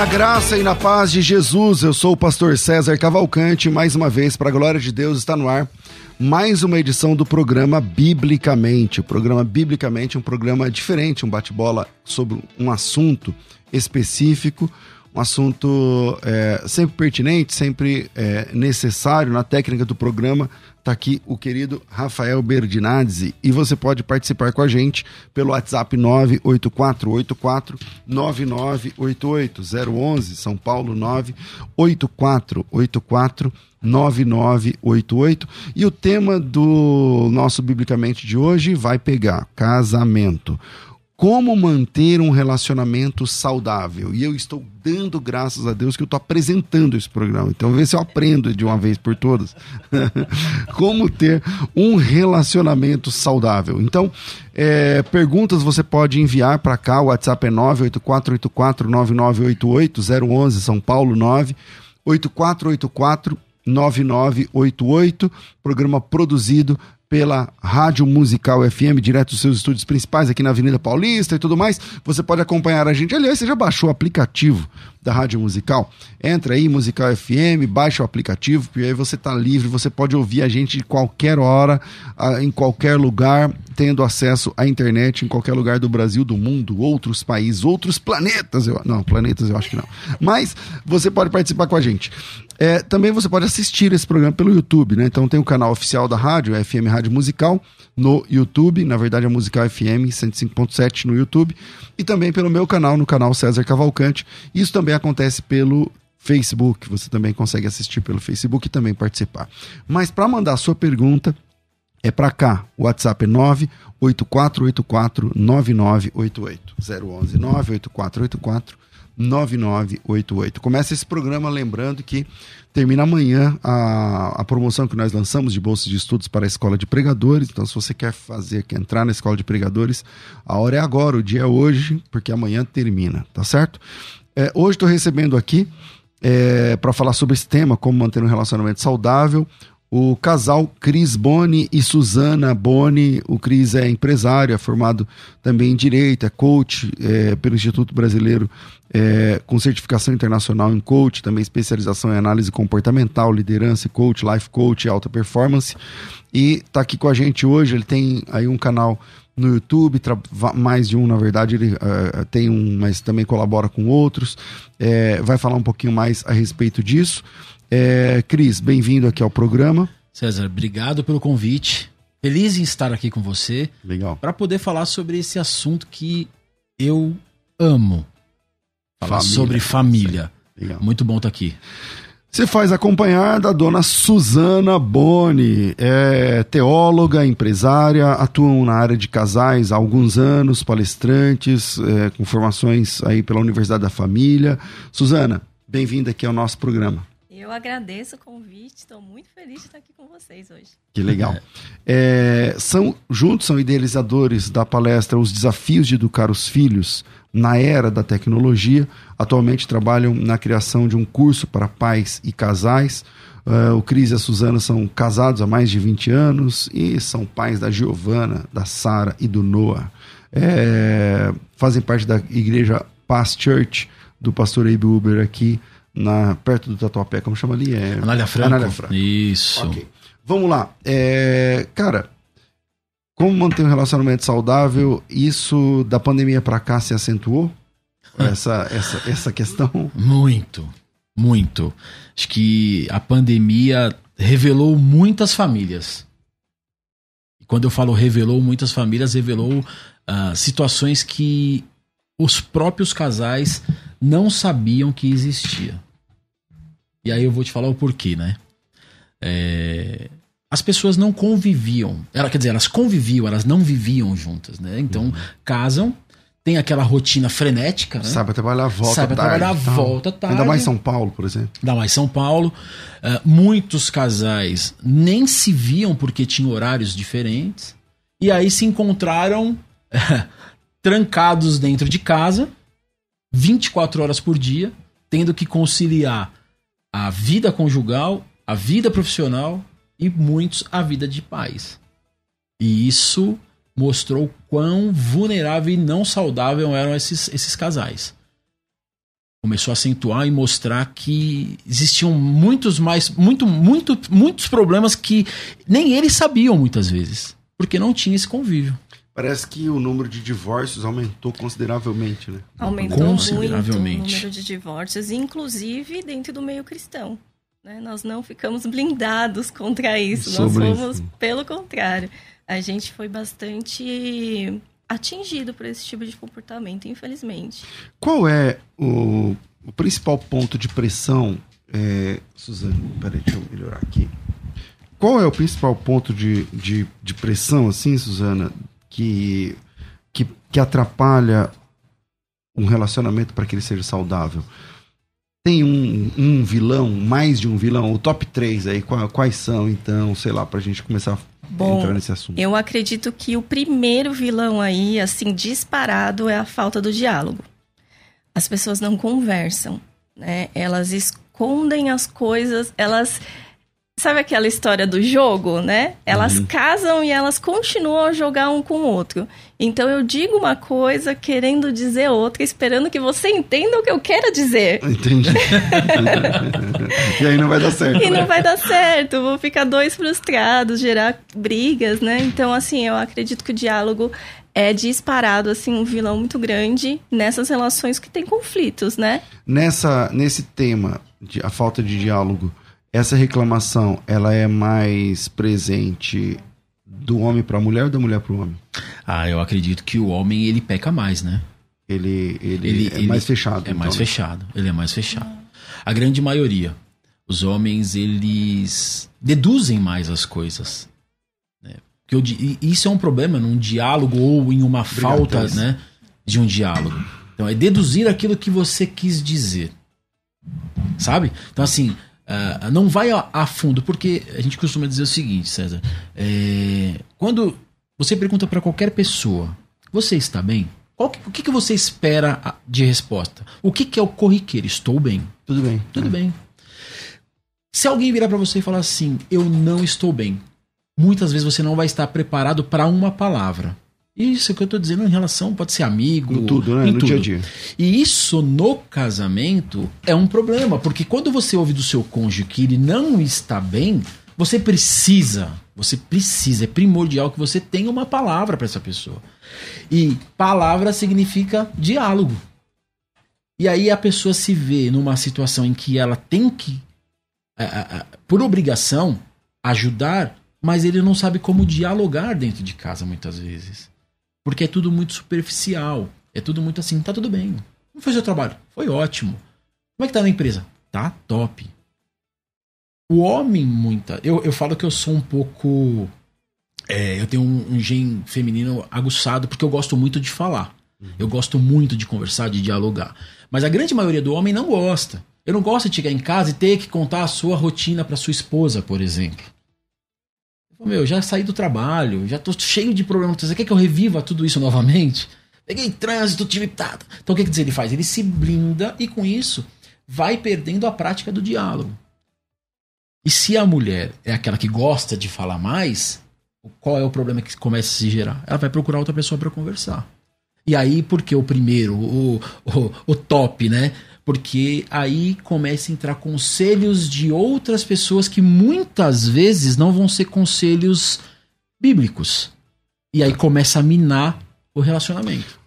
Na graça e na paz de Jesus, eu sou o pastor César Cavalcante, mais uma vez, para a glória de Deus, está no ar mais uma edição do programa Biblicamente. O programa Biblicamente é um programa diferente, um bate-bola sobre um assunto específico, um assunto é, sempre pertinente, sempre é, necessário na técnica do programa Tá aqui o querido Rafael Berdinazzi. E você pode participar com a gente pelo WhatsApp 98484 9988 011 São Paulo 98484 9988 e o tema do nosso biblicamente de hoje vai pegar casamento como manter um relacionamento saudável. E eu estou dando graças a Deus que eu estou apresentando esse programa. Então, ver se eu aprendo de uma vez por todas. como ter um relacionamento saudável. Então, é, perguntas você pode enviar para cá. O WhatsApp é 984849988, 011 São Paulo 98484 9988, programa produzido pela Rádio Musical FM, direto dos seus estúdios principais aqui na Avenida Paulista e tudo mais. Você pode acompanhar a gente. Aliás, você já baixou o aplicativo da Rádio Musical? Entra aí, Musical FM, baixa o aplicativo, e aí você está livre, você pode ouvir a gente de qualquer hora, em qualquer lugar, tendo acesso à internet em qualquer lugar do Brasil, do mundo, outros países, outros planetas. Eu, não, planetas eu acho que não. Mas você pode participar com a gente. É, também você pode assistir esse programa pelo YouTube, né? Então tem o canal oficial da rádio, FM Rádio Musical, no YouTube, na verdade é Musical FM 105.7 no YouTube, e também pelo meu canal, no canal César Cavalcante. Isso também acontece pelo Facebook, você também consegue assistir pelo Facebook e também participar. Mas para mandar a sua pergunta, é para cá. O WhatsApp é 98484 9988. 011 98484 9988. Começa esse programa lembrando que termina amanhã a, a promoção que nós lançamos de bolsas de estudos para a Escola de Pregadores. Então, se você quer fazer, quer entrar na Escola de Pregadores, a hora é agora, o dia é hoje, porque amanhã termina, tá certo? É, hoje estou recebendo aqui é, para falar sobre esse tema, como manter um relacionamento saudável, o casal Cris Boni e Suzana Boni. O Cris é empresário, é formado também em Direito, é coach é, pelo Instituto Brasileiro é, com certificação internacional em coach, também especialização em análise comportamental, liderança coach, life coach alta performance. E está aqui com a gente hoje, ele tem aí um canal no YouTube, mais de um, na verdade, ele uh, tem um, mas também colabora com outros. É, vai falar um pouquinho mais a respeito disso. É, Cris, bem-vindo aqui ao programa. César, obrigado pelo convite. Feliz em estar aqui com você. Legal. Para poder falar sobre esse assunto que eu amo. Falar família. sobre família. Legal. Muito bom estar aqui. Você faz acompanhar da dona Suzana Boni, é teóloga, empresária, atuam na área de casais há alguns anos, palestrantes, é, com formações aí pela Universidade da Família. Suzana, bem-vinda aqui ao nosso programa. Eu agradeço o convite, estou muito feliz de estar aqui com vocês hoje. Que legal. É, são, juntos são idealizadores da palestra Os Desafios de Educar os Filhos na Era da Tecnologia. Atualmente trabalham na criação de um curso para pais e casais. Uh, o Cris e a Suzana são casados há mais de 20 anos e são pais da Giovana, da Sara e do Noah. É, fazem parte da igreja Paz Church, do pastor Abe Uber aqui na, perto do Tatuapé, como chama ali? É, Anália Franco. Anália Franco. Isso. Okay. Vamos lá. É, cara, como manter um relacionamento saudável? Isso da pandemia para cá se acentuou? essa, essa, essa questão? Muito, muito. Acho que a pandemia revelou muitas famílias. E quando eu falo revelou muitas famílias, revelou uh, situações que os próprios casais não sabiam que existia. E aí eu vou te falar o porquê, né? É, as pessoas não conviviam. Ela, quer dizer, elas conviviam, elas não viviam juntas, né? Então, uhum. casam, tem aquela rotina frenética, né? Sabe trabalhar volta Sabe tarde. trabalhar volta tarde. Ainda mais São Paulo, por exemplo. Ainda mais São Paulo. Uh, muitos casais nem se viam porque tinham horários diferentes. E aí se encontraram trancados dentro de casa 24 horas por dia, tendo que conciliar a vida conjugal, a vida profissional e muitos a vida de pais. E isso mostrou quão vulnerável e não saudável eram esses, esses casais. Começou a acentuar e mostrar que existiam muitos mais, muito, muito, muitos problemas que nem eles sabiam muitas vezes, porque não tinha esse convívio. Parece que o número de divórcios aumentou consideravelmente, né? Aumentou consideravelmente. muito o número de divórcios, inclusive dentro do meio cristão. Né? Nós não ficamos blindados contra isso, Sobre nós fomos, isso. pelo contrário. A gente foi bastante atingido por esse tipo de comportamento, infelizmente. Qual é o, o principal ponto de pressão, é, Suzane? Peraí, deixa eu melhorar aqui. Qual é o principal ponto de, de, de pressão, assim, Suzana, que, que, que atrapalha um relacionamento para que ele seja saudável. Tem um, um, vilão, mais de um vilão, o top 3 aí, quais são, então, sei lá, para a gente começar a Bom, entrar nesse assunto? Eu acredito que o primeiro vilão aí, assim, disparado, é a falta do diálogo. As pessoas não conversam, né? Elas escondem as coisas, elas Sabe aquela história do jogo, né? Elas uhum. casam e elas continuam a jogar um com o outro. Então eu digo uma coisa querendo dizer outra, esperando que você entenda o que eu quero dizer. Entendi. e aí não vai dar certo. E né? não vai dar certo. Vou ficar dois frustrados, gerar brigas, né? Então, assim, eu acredito que o diálogo é disparado assim um vilão muito grande nessas relações que tem conflitos, né? Nessa nesse tema de a falta de diálogo, essa reclamação ela é mais presente do homem para a mulher ou da mulher para o homem? Ah, eu acredito que o homem ele peca mais, né? Ele, ele, ele é ele mais fechado. É então, mais né? fechado. Ele é mais fechado. A grande maioria, os homens eles deduzem mais as coisas. Né? Porque eu, isso é um problema num diálogo ou em uma Obrigado, falta, né, de um diálogo. Então é deduzir aquilo que você quis dizer, sabe? Então assim Uh, não vai a, a, fundo, porque a gente costuma dizer o seguinte, César. É, quando você pergunta para qualquer pessoa, você está bem? Que, o que, que, você espera de resposta? O que, que é o corriqueiro? Estou bem. Tudo bem. Tudo é. bem. Se alguém virar para você e falar assim, eu não estou bem, muitas vezes você não vai estar preparado para uma palavra. Isso que eu tô dizendo em relação, pode ser amigo. Em tudo, né? em no tudo. dia a dia. E isso no casamento é um problema, porque quando você ouve do seu cônjuge que ele não está bem, você precisa, você precisa, é primordial que você tenha uma palavra para essa pessoa. E palavra significa diálogo. E aí a pessoa se vê numa situação em que ela tem que, a- a- a- por obrigação, ajudar, mas ele não sabe como dialogar dentro de casa muitas vezes. Porque é tudo muito superficial. É tudo muito assim, tá tudo bem. Como foi o seu trabalho? Foi ótimo. Como é que tá na empresa? Tá top. O homem, muita. Eu, eu falo que eu sou um pouco. é, eu tenho um, um gen feminino aguçado porque eu gosto muito de falar. Eu gosto muito de conversar, de dialogar. Mas a grande maioria do homem não gosta. Eu não gosto de chegar em casa e ter que contar a sua rotina para sua esposa, por exemplo. Meu, já saí do trabalho, já tô cheio de problemas. Você quer que eu reviva tudo isso novamente? Peguei trânsito, tive. tá. Então o que, que ele faz? Ele se blinda e com isso vai perdendo a prática do diálogo. E se a mulher é aquela que gosta de falar mais, qual é o problema que começa a se gerar? Ela vai procurar outra pessoa para conversar. E aí, porque o primeiro, o, o, o top, né? Porque aí começa a entrar conselhos de outras pessoas que muitas vezes não vão ser conselhos bíblicos. E aí começa a minar o relacionamento.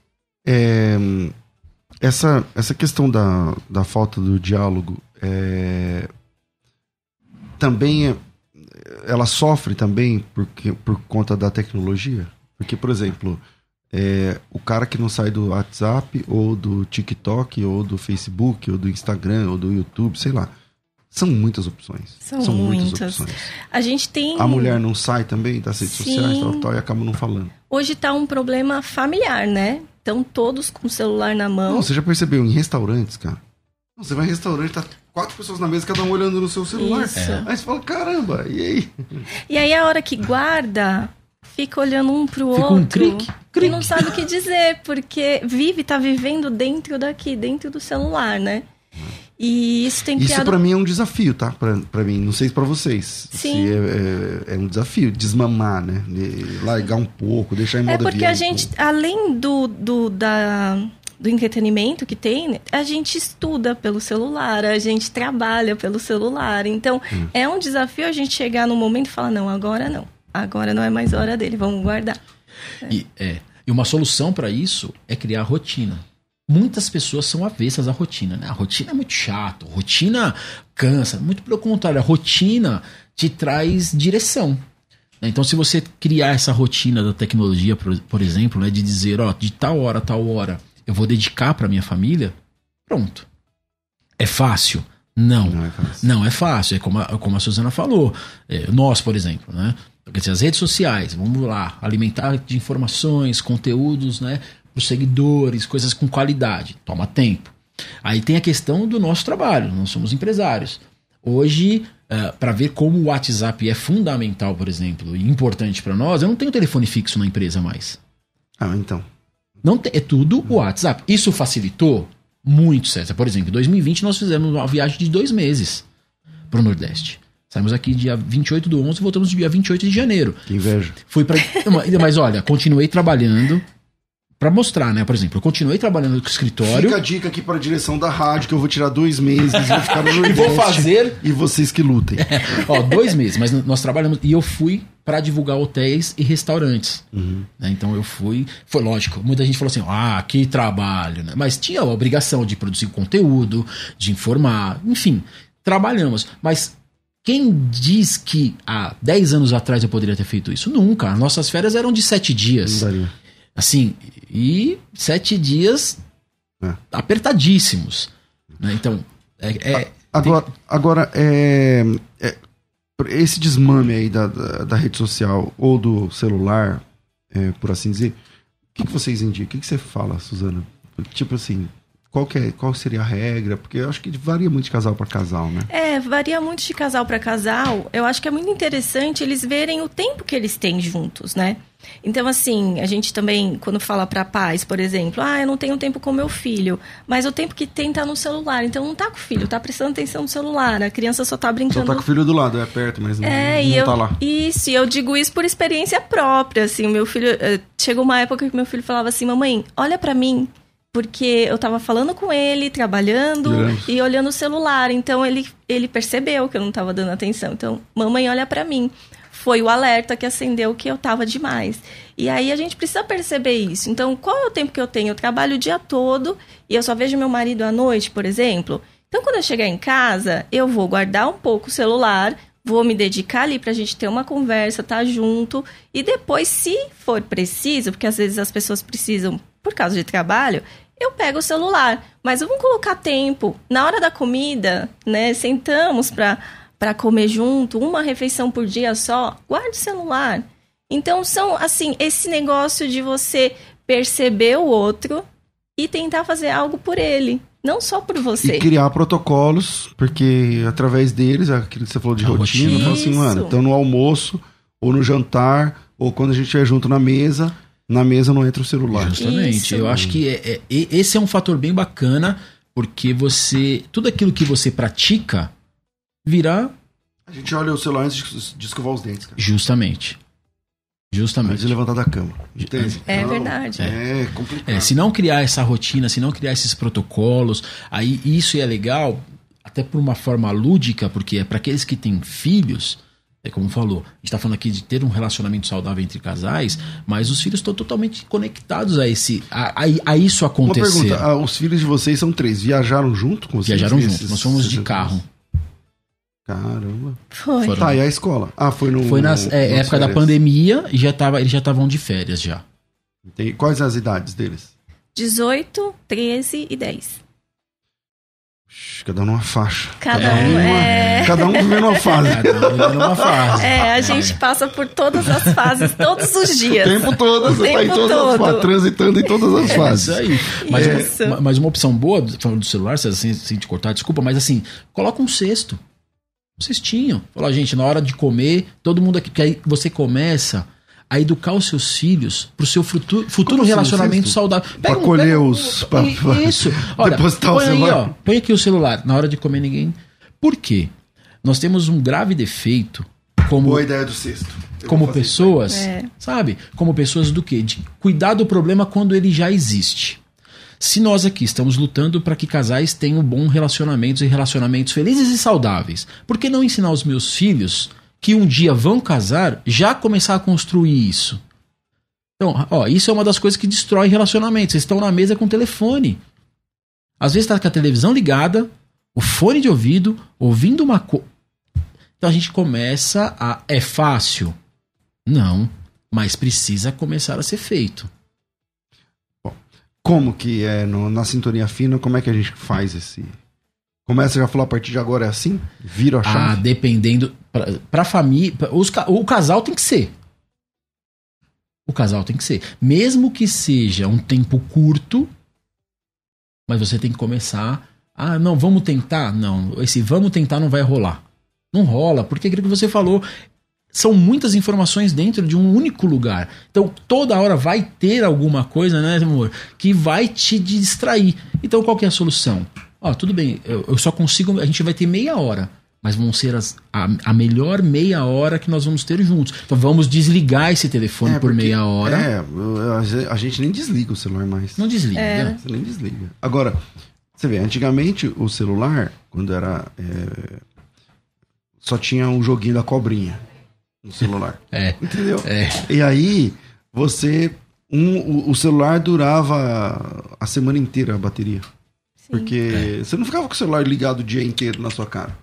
É, essa, essa questão da, da falta do diálogo é, também é, ela sofre também porque, por conta da tecnologia. Porque, por exemplo, é, o cara que não sai do WhatsApp ou do TikTok ou do Facebook ou do Instagram ou do YouTube, sei lá. São muitas opções. São muitas. opções. A gente tem. A mulher não sai também das redes Sim. sociais tal, tal, e acaba não falando. Hoje tá um problema familiar, né? Estão todos com o celular na mão. Não, você já percebeu em restaurantes, cara? Não, você vai em restaurante, tá quatro pessoas na mesa, cada um olhando no seu celular. Isso. Aí você fala, caramba, e aí? E aí a hora que guarda, fica olhando um pro Fica outro. um crique, E crique. não sabe o que dizer, porque vive, tá vivendo dentro daqui, dentro do celular, né? E isso tem Isso criado. pra mim é um desafio, tá? Pra, pra mim, não sei se pra vocês. Sim. Se é, é- é um desafio, desmamar, né? De largar um pouco, deixar em É modo porque avião a um gente, pouco. além do, do, da, do entretenimento que tem, a gente estuda pelo celular, a gente trabalha pelo celular. Então, Hum. é um desafio a gente chegar num momento e falar: não, agora não. Agora não é mais hora dele, vamos guardar. E, é, e uma solução para isso é criar rotina. Muitas pessoas são avessas à rotina, né? A rotina é muito chato, rotina cansa. Muito pelo contrário, a rotina te traz direção. né? Então, se você criar essa rotina da tecnologia, por, por exemplo, né, de dizer, ó, de tal hora a tal hora eu vou dedicar para minha família, pronto. É fácil? Não. Não é fácil. Não é fácil, é como a, como a Suzana falou. É, nós, por exemplo, né? Quer dizer, as redes sociais, vamos lá, alimentar de informações, conteúdos, né? Para os seguidores, coisas com qualidade. Toma tempo. Aí tem a questão do nosso trabalho, nós somos empresários. Hoje, para ver como o WhatsApp é fundamental, por exemplo, e importante para nós, eu não tenho telefone fixo na empresa mais. Ah, então. Não tem- é tudo o WhatsApp. Isso facilitou muito, César. Por exemplo, em 2020 nós fizemos uma viagem de dois meses para o Nordeste. Saímos aqui dia 28 do 11 e voltamos dia 28 de janeiro. Que inveja. Fui para. Mas olha, continuei trabalhando para mostrar, né? Por exemplo, eu continuei trabalhando no escritório Fica a dica aqui pra direção da rádio, que eu vou tirar dois meses, vou ficar no e vou fazer E vocês que lutem. Ó, dois meses, mas nós trabalhamos. E eu fui para divulgar hotéis e restaurantes. né? Então eu fui. Foi lógico, muita gente falou assim: ah, que trabalho, né? Mas tinha a obrigação de produzir conteúdo, de informar, enfim, trabalhamos. Mas quem diz que há 10 anos atrás eu poderia ter feito isso? Nunca. As nossas férias eram de sete Não dias. daria. Assim, e sete dias É. apertadíssimos. né? Então, é, é- Agora, agora é, é, esse desmame aí da, da, da rede social ou do celular, é, por assim dizer, o que, que vocês indicam? O que, que você fala, Suzana? Tipo assim, qual, que é, qual seria a regra? Porque eu acho que varia muito de casal para casal, né? É, varia muito de casal para casal. Eu acho que é muito interessante eles verem o tempo que eles têm juntos, né? Então, assim, a gente também, quando fala para pais, por exemplo, ah, eu não tenho tempo com meu filho, mas o tempo que tem tá no celular. Então, não tá com o filho, tá prestando atenção no celular. A criança só tá brincando. Só tá com o filho do lado, é perto, mas não, é, não e eu, tá lá. Isso, e eu digo isso por experiência própria, assim. Meu filho, eh, chegou uma época que meu filho falava assim, mamãe, olha para mim, porque eu tava falando com ele, trabalhando e olhando o celular. Então ele, ele percebeu que eu não tava dando atenção. Então, mamãe, olha para mim. Foi o alerta que acendeu que eu tava demais. E aí a gente precisa perceber isso. Então, qual é o tempo que eu tenho? Eu trabalho o dia todo e eu só vejo meu marido à noite, por exemplo. Então, quando eu chegar em casa, eu vou guardar um pouco o celular, vou me dedicar ali pra gente ter uma conversa, estar tá junto. E depois, se for preciso, porque às vezes as pessoas precisam por causa de trabalho, eu pego o celular. Mas vamos colocar tempo. Na hora da comida, né? Sentamos para para comer junto, uma refeição por dia só, guarde o celular. Então são assim, esse negócio de você perceber o outro e tentar fazer algo por ele, não só por você. E criar protocolos, porque através deles, aquilo que você falou de A rotina, rotina. fala assim, mano, então no almoço, ou no jantar, ou quando a gente estiver junto na mesa, na mesa não entra o celular. Justamente. Isso. Eu acho que é- é- esse é um fator bem bacana, porque você. Tudo aquilo que você pratica virá A gente olha o celular antes de, escovar os dentes, cara. justamente. Antes Justamente. de levantar da cama. Entende? É Não, verdade. É complicado. É, se não criar essa rotina, se não criar esses protocolos, aí isso é legal, até por uma forma lúdica, porque é para aqueles que têm filhos, é como falou, a gente está falando aqui de ter um relacionamento saudável entre casais, mas os filhos estão totalmente conectados a esse, a, a- a isso Uma acontecer. pergunta, ah, os filhos de vocês são três, viajaram junto com vocês? Viajaram juntos, nós fomos de carro. Caramba. Foi. Foram. Tá, e a escola? Ah, foi no. Foi na é, época da férias. pandemia e já tava, eles já estavam de férias já. Tem- Quais as idades deles? 18, 13 e 10. Cada um numa faixa. Cada É. um uma- é. Cada um vivendo uma fase. Cada um vivendo uma fase. É, a gente passa por todas as fases, todos os O dias. tempo todo, O você tá em tempo todas as todo. fases, transitando em todas as É fases. isso aí. Mas, Isso. uma, mas uma opção boa, falando do celular, se assim, sem te cortar, desculpa, mas assim, coloca um cesto. Um cestinho. Fala, gente, na hora de comer, todo mundo aqui. Que aí você começa a educar os seus filhos pro seu futuro, futuro Como assim, relacionamento saudável. Pra colher os- pra- Isso. Olha, depositar o põe aí, ó. Põe aqui o celular. Na hora de comer, ninguém. Por quê? Nós temos um grave defeito como Boa ideia do sexto. Eu como pessoas, É. sabe? Como pessoas do quê? De cuidar do problema quando ele já existe. Se nós aqui estamos lutando para que casais tenham bons relacionamentos e relacionamentos felizes e saudáveis, por que não ensinar os meus filhos que um dia vão casar já começar a construir isso? Então, ó, isso é uma das coisas que destrói relacionamentos. Vocês estão na mesa com o telefone. Às vezes está com a televisão ligada, o fone de ouvido, ouvindo uma coisa. Então a gente começa a. É fácil? Não. Mas precisa começar a ser feito. Como que é no- na sintonia fina, como é que a gente faz esse. Começa já a falar a partir de agora é assim? Vira a Ah, chave? dependendo. Pra, pra família. os o casal tem que ser. O casal tem que ser. Mesmo que seja um tempo curto, mas você tem que começar. Ah, não, vamos tentar? Não, esse vamos tentar não vai rolar. Não rola, porque aquilo que você falou. São muitas informações dentro de um único lugar. Então, toda hora vai ter alguma coisa, né, amor? Que vai te distrair. Então, qual que é a solução? Ó, tudo bem, eu, eu só consigo. A gente vai ter meia hora. Mas vão ser as, a, a melhor meia hora que nós vamos ter juntos. Então vamos desligar esse telefone É, por porque- meia hora. É, a gente nem desliga o celular mais. Não desliga. É. Você nem desliga. Agora, você vê, antigamente o celular, quando era. é, só tinha um joguinho da cobrinha no celular. É. Entendeu? É. E aí, você. Um, o, o celular durava a semana inteira a bateria. Sim. Porque você não ficava com o celular ligado o dia inteiro na sua cara.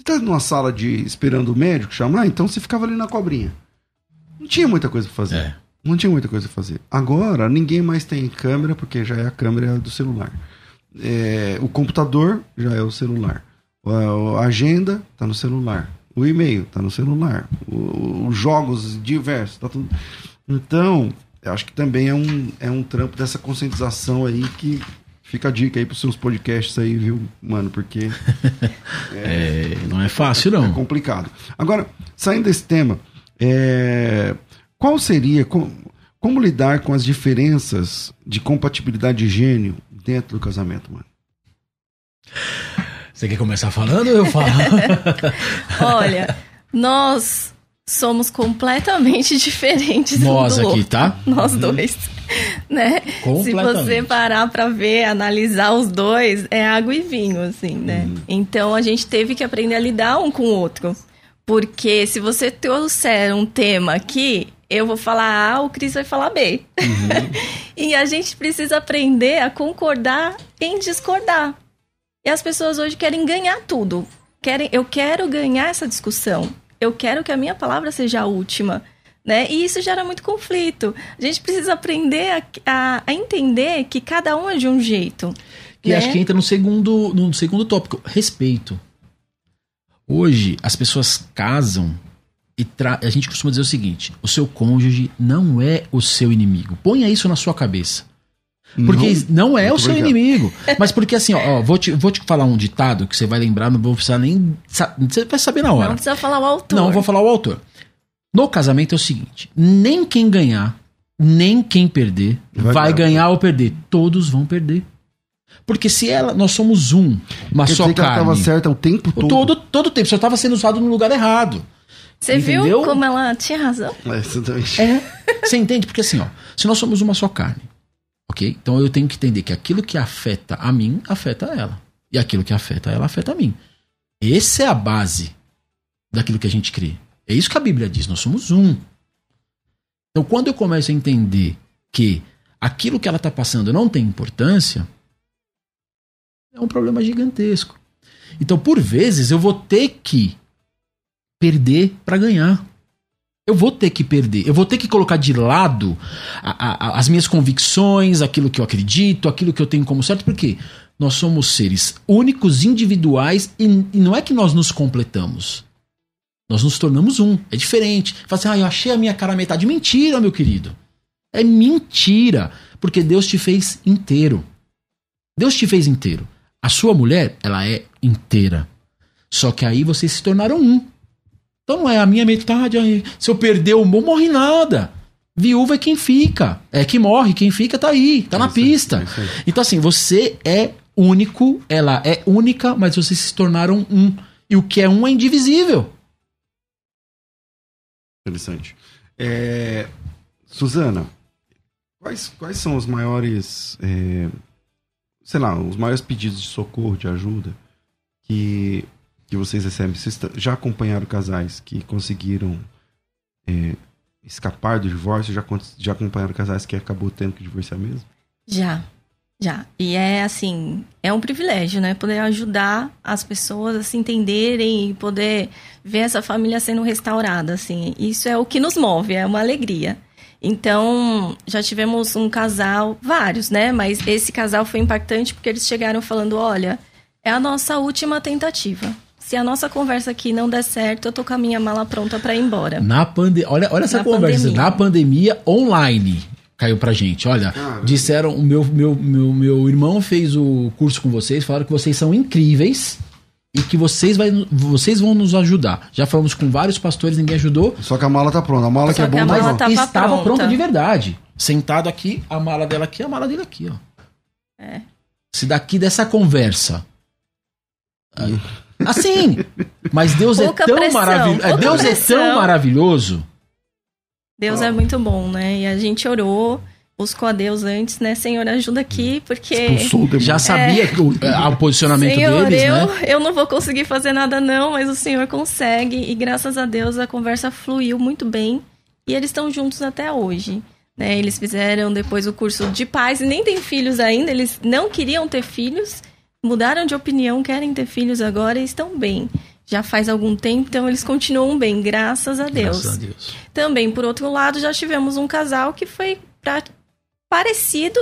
Você tá numa sala de esperando o médico chamar, então você ficava ali na cobrinha. Não tinha muita coisa pra fazer. É. Não tinha muita coisa pra fazer. Agora, ninguém mais tem câmera, porque já é a câmera do celular. É, o computador já é o celular. A, agenda tá no celular. O e-mail tá no celular. Os jogos diversos, tá tudo. Então, eu acho que também é um, é um trampo dessa conscientização aí que Fica a dica aí pros seus podcasts aí, viu, mano? Porque É, não é fácil, é não. complicado. Agora, saindo desse tema, é, qual seria, com- como lidar com as diferenças de compatibilidade de gênio dentro do casamento, mano? Você quer começar falando ou eu falo? Olha, nós somos completamente diferentes um Nós do aqui, outro. tá? Nós dois, né? Se você parar pra ver, analisar os dois, é água e vinho, assim, né? Uhum. Então a gente teve que aprender a lidar um com o outro. Porque se você trouxer um tema aqui, eu vou falar A, o Cris vai falar B. Uhum. e a gente precisa aprender a concordar em discordar. E as pessoas hoje querem ganhar tudo. Querem, eu quero ganhar essa discussão. Eu quero que a minha palavra seja a última. Né? E isso gera muito conflito. A gente precisa aprender a, a- a entender que cada um é de um jeito. Que né? acho que entra no segundo, no segundo tópico, respeito. Hoje, as pessoas casam e a gente costuma dizer o seguinte: o seu cônjuge não é o seu inimigo. Ponha isso na sua cabeça. Porque não, é o seu obrigado. inimigo. Mas porque assim, ó, ó, vou, te, vou te falar um ditado que você vai lembrar, não vou precisar nem. Você vai saber na hora. Não precisa falar o autor. Não, vou falar o autor. No casamento é o seguinte: nem quem ganhar, nem quem perder Vai vai, ganhar. ganhar ou perder. Todos vão perder. Porque se ela, nós somos um, uma Quer só dizer que ela carne. estava certa o tempo todo. todo, todo tempo, só estava sendo usado no lugar errado. Você viu como ela tinha razão? É, exatamente. É. Você entende? Porque assim, ó, se nós somos uma só carne, ok? Então eu tenho que entender que aquilo que afeta a mim, afeta ela. E aquilo que afeta ela, afeta a mim. Essa é a base daquilo que a gente crê. É isso que a Bíblia diz, nós somos um. Então quando eu começo a entender que aquilo que ela está passando não tem importância, é um problema gigantesco. Então, por vezes, eu vou ter que perder para ganhar. Eu vou ter que perder. Eu vou ter que colocar de lado a- a- as minhas convicções, aquilo que eu acredito, aquilo que eu tenho como certo, porque nós somos seres únicos, individuais, e, e não é que nós nos completamos. Nós nos tornamos um. É diferente. Fala assim, ah, eu achei a minha cara metade. Mentira, meu querido. É mentira. Porque Deus te fez inteiro. Deus te fez inteiro. A sua mulher, ela é inteira. Só que aí vocês se tornaram um. Então não é a minha metade. aí, Se eu perder o meu, morre nada. Viúva é quem fica. É que morre. Quem fica tá aí. Tá na isso aí, pista. é. Então, assim, você é único, ela é única, mas vocês se tornaram um. E o que é um é indivisível. Interessante. É, Suzana, quais, quais são os maiores, é, sei lá, os maiores pedidos de socorro, de ajuda que, que vocês recebem? Vocês já acompanharam casais que conseguiram é, escapar do divórcio? Já, já acompanharam casais que acabou tendo que divorciar mesmo? Já, já. E é assim, é um privilégio, né? Poder ajudar as pessoas a se entenderem e poder ver essa família sendo restaurada, assim. Isso é o que nos move, é uma alegria. Então, já tivemos um casal, vários, né? Mas esse casal foi impactante porque eles chegaram falando: olha, é a nossa última tentativa. Se a nossa conversa aqui não der certo, eu tô com a minha mala pronta para ir embora. Na pandemia. Olha, olha essa Na conversa. pandemia. Na pandemia, online. Caiu pra gente. Olha, Caramba. disseram, o meu, meu, meu, meu irmão fez o curso com vocês, falaram que vocês são incríveis e que vocês, vai, vocês vão nos ajudar. Já falamos com vários pastores, ninguém ajudou. Só que a mala tá pronta. A mala Só que é que bom, a tá mala tá- Tava estava pronta. pronta de verdade. Sentado aqui, a mala dela aqui, a mala dele aqui, ó. É. Se daqui dessa conversa. Assim. Mas Deus Pouca é tão pressão, maravilhoso. pouca Deus é pressão. tão maravilhoso. Deus é muito bom, né? E a gente orou, buscou a Deus antes, né? Senhor, ajuda aqui, porque. Já sabia que o, a- o posicionamento Senhor, deles, eu, né? eu não vou conseguir fazer nada, não, mas o Senhor consegue. E graças a Deus a conversa fluiu muito bem. E eles estão juntos até hoje. Né? Eles fizeram depois o curso de pais e nem têm filhos ainda. Eles não queriam ter filhos, mudaram de opinião, querem ter filhos agora e estão bem. Já faz algum tempo, então eles continuam bem, graças a Deus. Graças a Deus. Também, por outro lado, já tivemos um casal que foi pra- parecido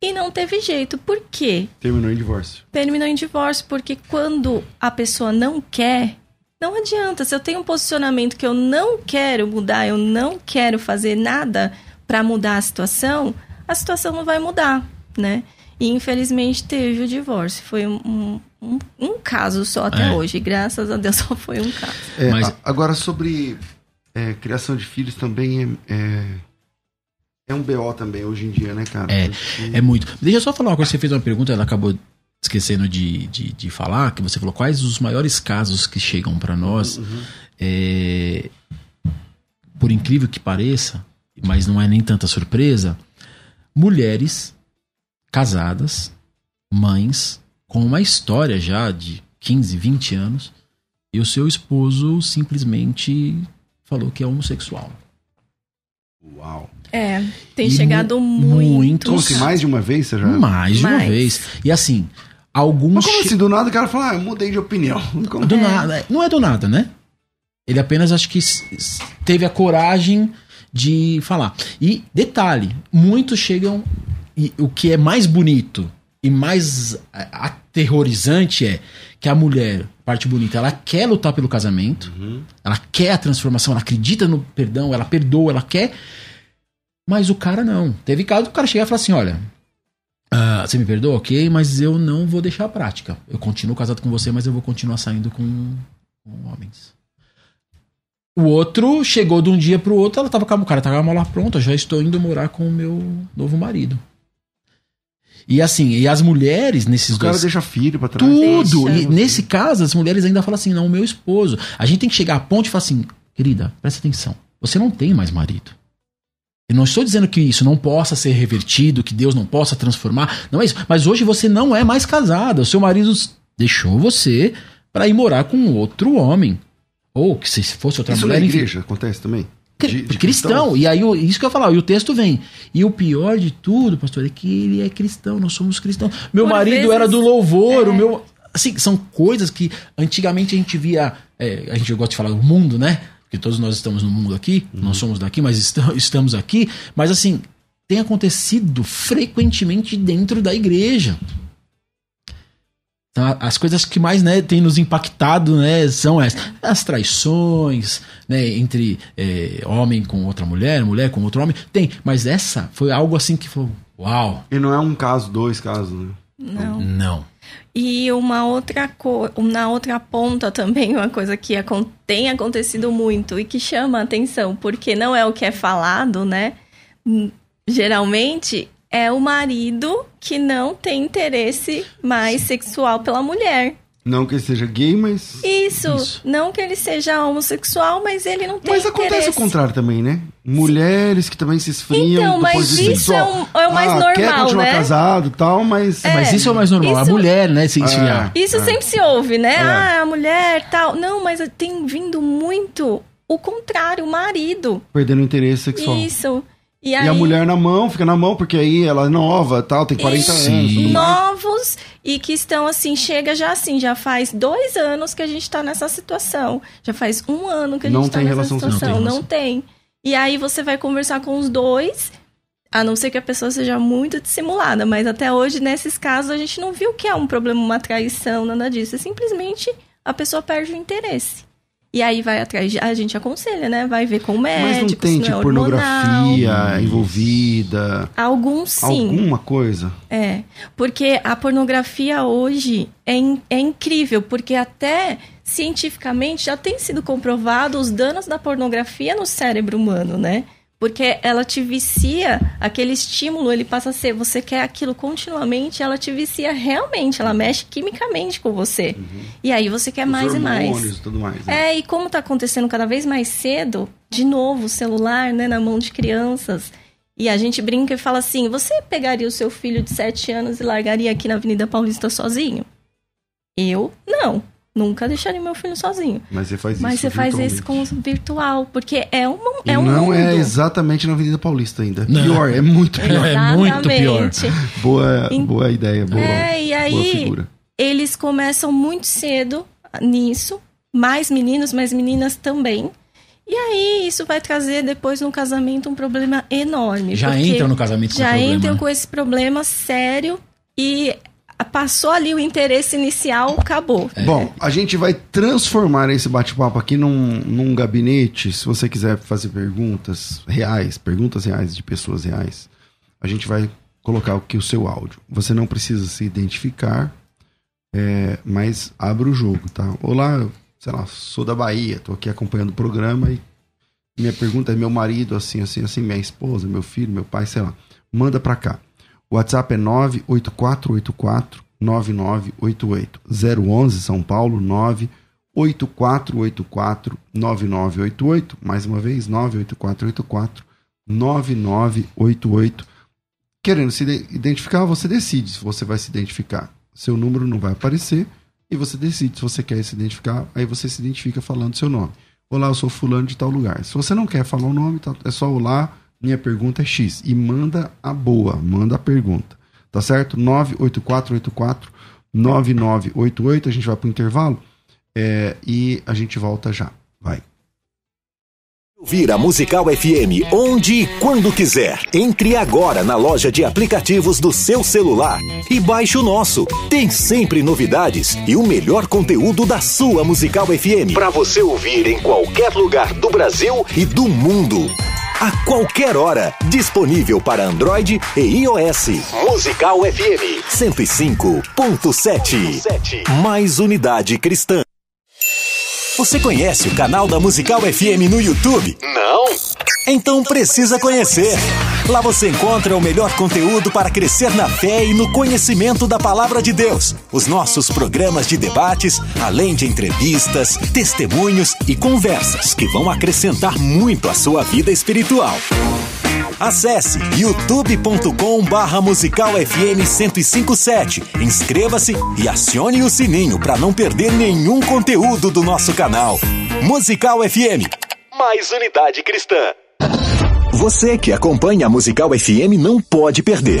e não teve jeito. Por quê? Terminou em divórcio. Terminou em divórcio, porque quando a pessoa não quer, não adianta. Se eu tenho um posicionamento que eu não quero mudar, eu não quero fazer nada para mudar a situação, a situação não vai mudar, né? E infelizmente teve o divórcio. Foi um, um, um caso só até É. hoje. Graças a Deus só foi um caso. É, Mas- a- agora, sobre é, criação de filhos também é, é, é um BO também hoje em dia, né, cara? É, Porque- É muito. Deixa eu só falar uma coisa. Você fez uma pergunta, ela acabou esquecendo de, de, de falar, que você falou quais os maiores casos que chegam pra nós. Uhum. É, por incrível que pareça, mas não é nem tanta surpresa, mulheres casadas, mães, com uma história já de 15, 20 anos, e o seu esposo simplesmente falou que é homossexual. Uau. É, tem E chegado mu- muito. muitos- Como assim, mais de uma vez você já... Mais de uma Mais. vez. E assim, alguns. Mas como che- assim, do nada o cara fala, ah, eu mudei de opinião. Como- Do É. nada. Não é do nada, né? Ele apenas acho que teve a coragem de falar. E detalhe, muitos chegam. E o que é mais bonito e mais a- aterrorizante é que a mulher, parte bonita, ela quer lutar pelo casamento, Uhum. ela quer a transformação, ela acredita no perdão, ela perdoa, ela quer. Mas o cara não. Teve caso do cara chegar e falar assim: olha. ah, você me perdoa? Ok, mas eu não vou deixar a prática. Eu continuo casado com você, mas eu vou continuar saindo com, com homens. O outro chegou de um dia pro outro, ela tava com o cara tava com a mala pronta, já estou indo morar com o meu novo marido. E assim, e as mulheres nesses O cara dois deixa filho pra trás. tudo. Deixa. E nesse caso, as mulheres ainda falam assim: não, o meu esposo. A gente tem que chegar à ponte e falar assim: querida, presta atenção. Você não tem mais marido. Eu não estou dizendo que isso não possa ser revertido, que Deus não possa transformar. Não é isso. Mas hoje você não é mais casada. O seu marido deixou você para ir morar com outro homem. Ou que se fosse outra Isso na mulher, enfim. igreja acontece também? De- de cristão. E aí, o- isso que eu ia falar, e o texto vem. E o pior de tudo, pastor, é que ele é cristão, nós somos cristãos. Meu Por marido vezes- era do louvor, é. o meu. Assim, são coisas que antigamente a gente via. é, a gente gosta de falar do mundo, né? Porque todos nós estamos no mundo aqui, Uhum. nós somos daqui, mas esta- estamos aqui. Mas assim, tem acontecido frequentemente dentro da igreja. Tá? As coisas que mais né, tem nos impactado né, são essas. As traições, né, entre é, homem com outra mulher, mulher com outro homem. Tem, mas essa foi algo assim que falou: Uau! E não é um caso, dois casos, né? Não. Não. E uma outra coisa, na outra ponta também, uma coisa que tem acontecido muito e que chama a atenção, porque não é o que é falado, né? Hum, Geralmente é o marido que não tem interesse mais sexual pela mulher. Não que ele seja gay, mas. Isso, Isso. não que ele seja homossexual, mas ele não tem Mas acontece interesse. o contrário também, né? Mulheres que também se esfriam Então, mas isso sexual. é o- é o mais ah, Quer normal, continuar né? casado e tal, mas. Mas isso é o mais normal. A isso- mulher, né, se esfriar. Isso É. sempre se ouve, né? É. Ah, a mulher tal. Não, mas tem vindo muito o contrário, o marido. Perdendo o interesse sexual. Isso. E, E aí, a mulher na mão, fica na mão, porque aí ela é nova tal, tem 40 Sim. anos. novos e que estão assim, chega já assim, já faz dois anos que a gente tá nessa situação. Já faz um ano que a gente tá tem nessa situação. Não tem Não tem. E aí você vai conversar com os dois, a não ser que a pessoa seja muito dissimulada, mas até hoje, nesses casos, a gente não viu que é um problema, uma traição, nada disso. É simplesmente a pessoa perde o interesse. E aí vai atrás, a gente aconselha, né? Vai ver com o Mas médico, não tem, se não é tipo, hormonal. pornografia envolvida. Alguns sim. Alguma coisa. É, porque a pornografia hoje é, in- é incrível, porque até cientificamente já tem sido comprovado os danos da pornografia no cérebro humano, né? Porque ela te vicia, aquele estímulo, ele passa a ser, você quer aquilo continuamente, ela te vicia realmente, ela mexe quimicamente com você. E aí você quer Os mais e mais. e tudo mais. né? É, e como tá acontecendo cada vez mais cedo, de novo, o celular, né, na mão de crianças. E a gente brinca e fala assim: você pegaria o seu filho de 7 anos e largaria aqui na Avenida Paulista sozinho? Eu não. Nunca deixaria meu filho sozinho. Mas você faz Mas isso você faz isso com o virtual, porque é, um, E é um não mundo. é exatamente na Avenida Paulista ainda. Não. Pior, é muito pior. É muito pior. Exatamente. Boa, boa ideia, boa, É, e boa aí figura. eles começam muito cedo nisso, mais meninos, mais meninas também. E aí isso vai trazer depois no casamento um problema enorme. Já entram no casamento com já entram com esse problema sério e passou ali o interesse inicial, acabou. É. Bom, a gente vai transformar esse bate-papo aqui num, num gabinete. Se você quiser fazer perguntas reais, perguntas reais de pessoas reais, a gente vai colocar aqui o seu áudio. Você não precisa se identificar, é, mas abre o jogo, tá? Olá, sei lá, sou da Bahia, tô aqui acompanhando o programa e minha pergunta é meu marido, assim, assim, assim, minha esposa, meu filho, meu pai, sei lá. Manda pra cá. O WhatsApp é 98484 9988. 011 São Paulo 98484 9988. Mais uma vez, 98484 9988. Querendo se identificar, você decide se você vai se identificar. Seu número não vai aparecer e você decide se você quer se identificar, aí você se identifica falando seu nome. Olá, eu sou fulano de tal lugar. Se você não quer falar o nome, tá, é só olá, minha pergunta é X. E manda a boa, manda a pergunta. Tá certo? 98484 9988. A gente vai pro intervalo é, e a gente volta já. Vai. Ouvir a Musical FM onde e quando quiser. Entre agora na loja de aplicativos do seu celular e baixe o nosso. Tem sempre novidades e o melhor conteúdo da sua Musical FM para você ouvir em qualquer lugar do Brasil e do mundo. A qualquer hora, disponível para Android e iOS. Musical FM 105.7. Mais unidade cristã. Você conhece o canal da Musical FM no YouTube? Não? Então precisa conhecer. Lá você encontra o melhor conteúdo para crescer na fé e no conhecimento da palavra de Deus. Os nossos programas de debates, além de entrevistas, testemunhos e conversas que vão acrescentar muito à sua vida espiritual. Acesse youtube.com barra musical FM 1057. Inscreva-se e acione o sininho para não perder nenhum conteúdo do nosso canal. Musical FM. Mais unidade cristã. Você que acompanha a Musical FM não pode perder.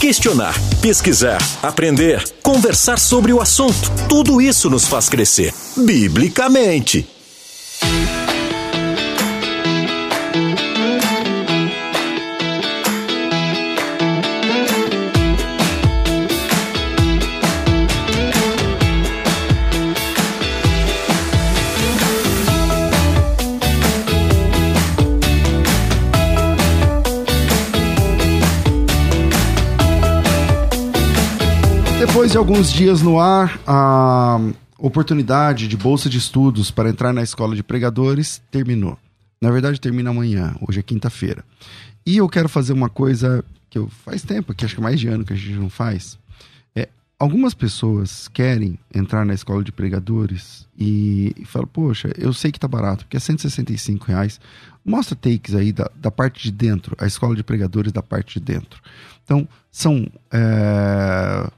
Questionar, pesquisar, aprender, conversar sobre o assunto. Tudo isso nos faz crescer, biblicamente. Depois de alguns dias no ar, a oportunidade de bolsa de estudos para entrar na escola de pregadores terminou. Na verdade, termina amanhã, hoje é quinta-feira. E eu quero fazer uma coisa que eu faz tempo, que acho que é mais de ano que a gente não faz. É, algumas pessoas querem entrar na escola de pregadores e, e falam, poxa, eu sei que tá barato, porque é 165 reais. Mostra takes aí da, da parte de dentro, a escola de pregadores da parte de dentro. Então, são é,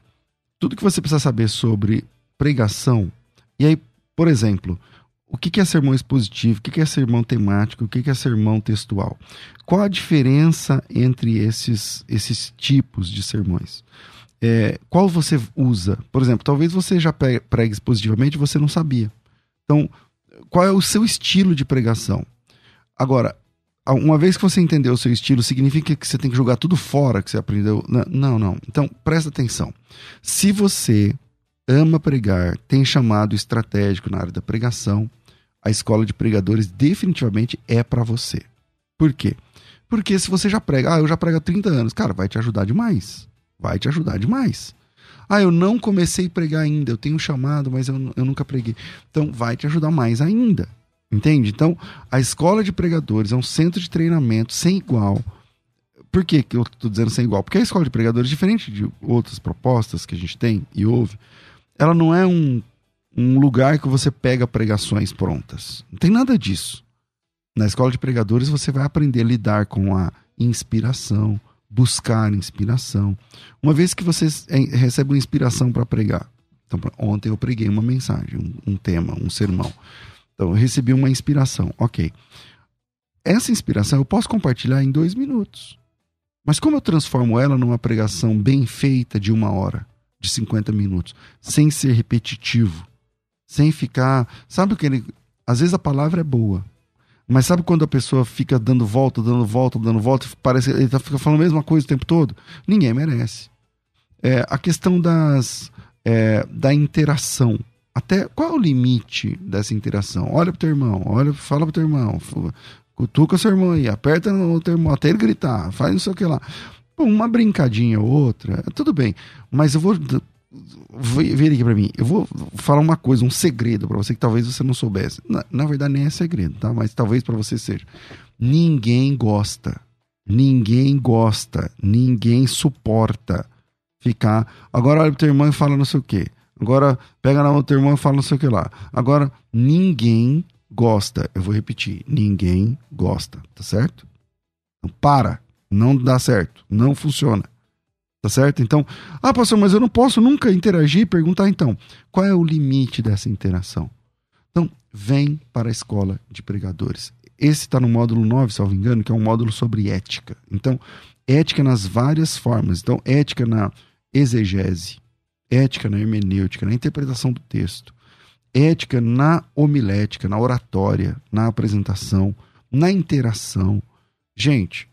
tudo que você precisa saber sobre pregação. E aí, por exemplo, o que é sermão expositivo, o que é sermão temático, o que é sermão textual. Qual a diferença entre esses, esses tipos de sermões? É, qual você usa? Por exemplo, talvez você já pregue expositivamente e você não sabia. Então, qual é o seu estilo de pregação? Agora, uma vez que você entendeu o seu estilo, significa que você tem que jogar tudo fora que você aprendeu? Não, não. Então, presta atenção. Se você ama pregar, tem chamado estratégico na área da pregação, a escola de pregadores definitivamente é para você. Por quê? Porque se você já prega, ah, eu já prego há 30 anos, cara, vai te ajudar demais. Vai te ajudar demais. Ah, eu não comecei a pregar ainda, eu tenho chamado, mas eu, eu nunca preguei. Então, vai te ajudar mais ainda. Entende? Então, a escola de pregadores é um centro de treinamento sem igual. Por que, que eu estou dizendo sem igual? Porque a escola de pregadores, diferente de outras propostas que a gente tem e ouve, ela não é um, um lugar que você pega pregações prontas. Não tem nada disso. Na escola de pregadores, você vai aprender a lidar com a inspiração, buscar inspiração. Uma vez que você recebe uma inspiração para pregar. Então, ontem eu preguei uma mensagem, um, um tema, um sermão. Então, eu recebi uma inspiração. Ok. Essa inspiração eu posso compartilhar em dois minutos. Mas como eu transformo ela numa pregação bem feita de uma hora, de 50 minutos, sem ser repetitivo, sem ficar. Sabe o que ele. Às vezes a palavra é boa, mas sabe quando a pessoa fica dando volta, dando volta, dando volta, parece ele tá, fica falando a mesma coisa o tempo todo? Ninguém merece. É, a questão das, é, da interação. Até qual é o limite dessa interação? Olha pro teu irmão, olha, fala pro teu irmão, cutuca seu irmão aí, aperta no teu irmão até ele gritar, faz não sei o que lá. Uma brincadinha ou outra, tudo bem. Mas eu vou vir aqui para mim. Eu vou falar uma coisa, um segredo para você que talvez você não soubesse. Na, na verdade, nem é segredo, tá? Mas talvez para você seja. Ninguém gosta, ninguém gosta, ninguém suporta ficar. Agora olha pro teu irmão e fala não sei o quê. Agora pega na teu irmão e fala não sei o que lá. Agora, ninguém gosta. Eu vou repetir: ninguém gosta, tá certo? Então, para. Não dá certo. Não funciona. Tá certo? Então, ah, pastor, mas eu não posso nunca interagir e perguntar então, qual é o limite dessa interação? Então, vem para a escola de pregadores. Esse está no módulo 9, salvo engano, que é um módulo sobre ética. Então, ética nas várias formas. Então, ética na exegese, ética na hermenêutica, na interpretação do texto, ética na homilética, na oratória, na apresentação, na interação. Gente,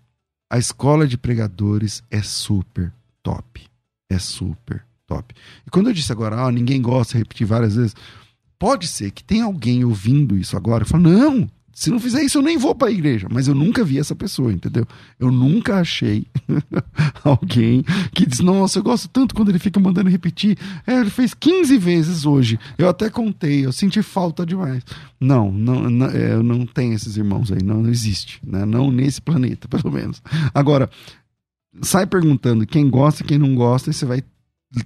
a escola de pregadores é super top. É super top. E quando eu disse agora, ah, ninguém gosta de repetir várias vezes, pode ser que tenha alguém ouvindo isso agora e fala, não, se não fizer isso eu nem vou para a igreja. Mas eu nunca vi essa pessoa, entendeu? Eu nunca achei alguém que diz, nossa, eu gosto tanto quando ele fica mandando repetir. É, ele fez 15 vezes hoje. Eu até contei, eu senti falta demais. Não, não, não é, eu não tenho esses irmãos aí, não, não existe. Né? Não nesse planeta, pelo menos. Agora, sai perguntando quem gosta e quem não gosta, e você vai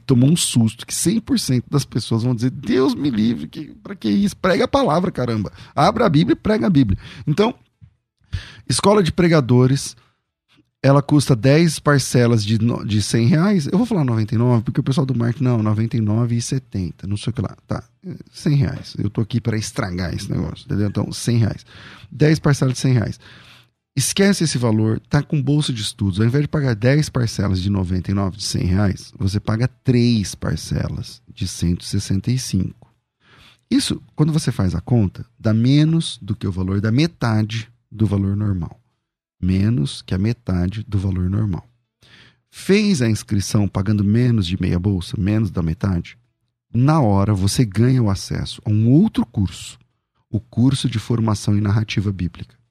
tomar um susto que 100% das pessoas vão dizer: Deus me livre, que, para que isso? Prega a palavra, caramba. Abra a Bíblia e prega a Bíblia. Então, escola de pregadores, ela custa 10 parcelas de, de 100 reais. Eu vou falar 99, porque o pessoal do marketing, não, 99 e 70, não sei o que lá. Tá, 100 reais. Eu tô aqui para estragar esse negócio, entendeu? Então, 100 reais. 10 parcelas de 100 reais. Esquece esse valor, tá com bolsa de estudos. Ao invés de pagar 10 parcelas de 99 de 100 reais, você paga 3 parcelas de 165. Isso, quando você faz a conta, dá menos do que o valor da metade do valor normal. Menos que a metade do valor normal. Fez a inscrição pagando menos de meia bolsa, menos da metade? Na hora você ganha o acesso a um outro curso, o curso de formação em narrativa bíblica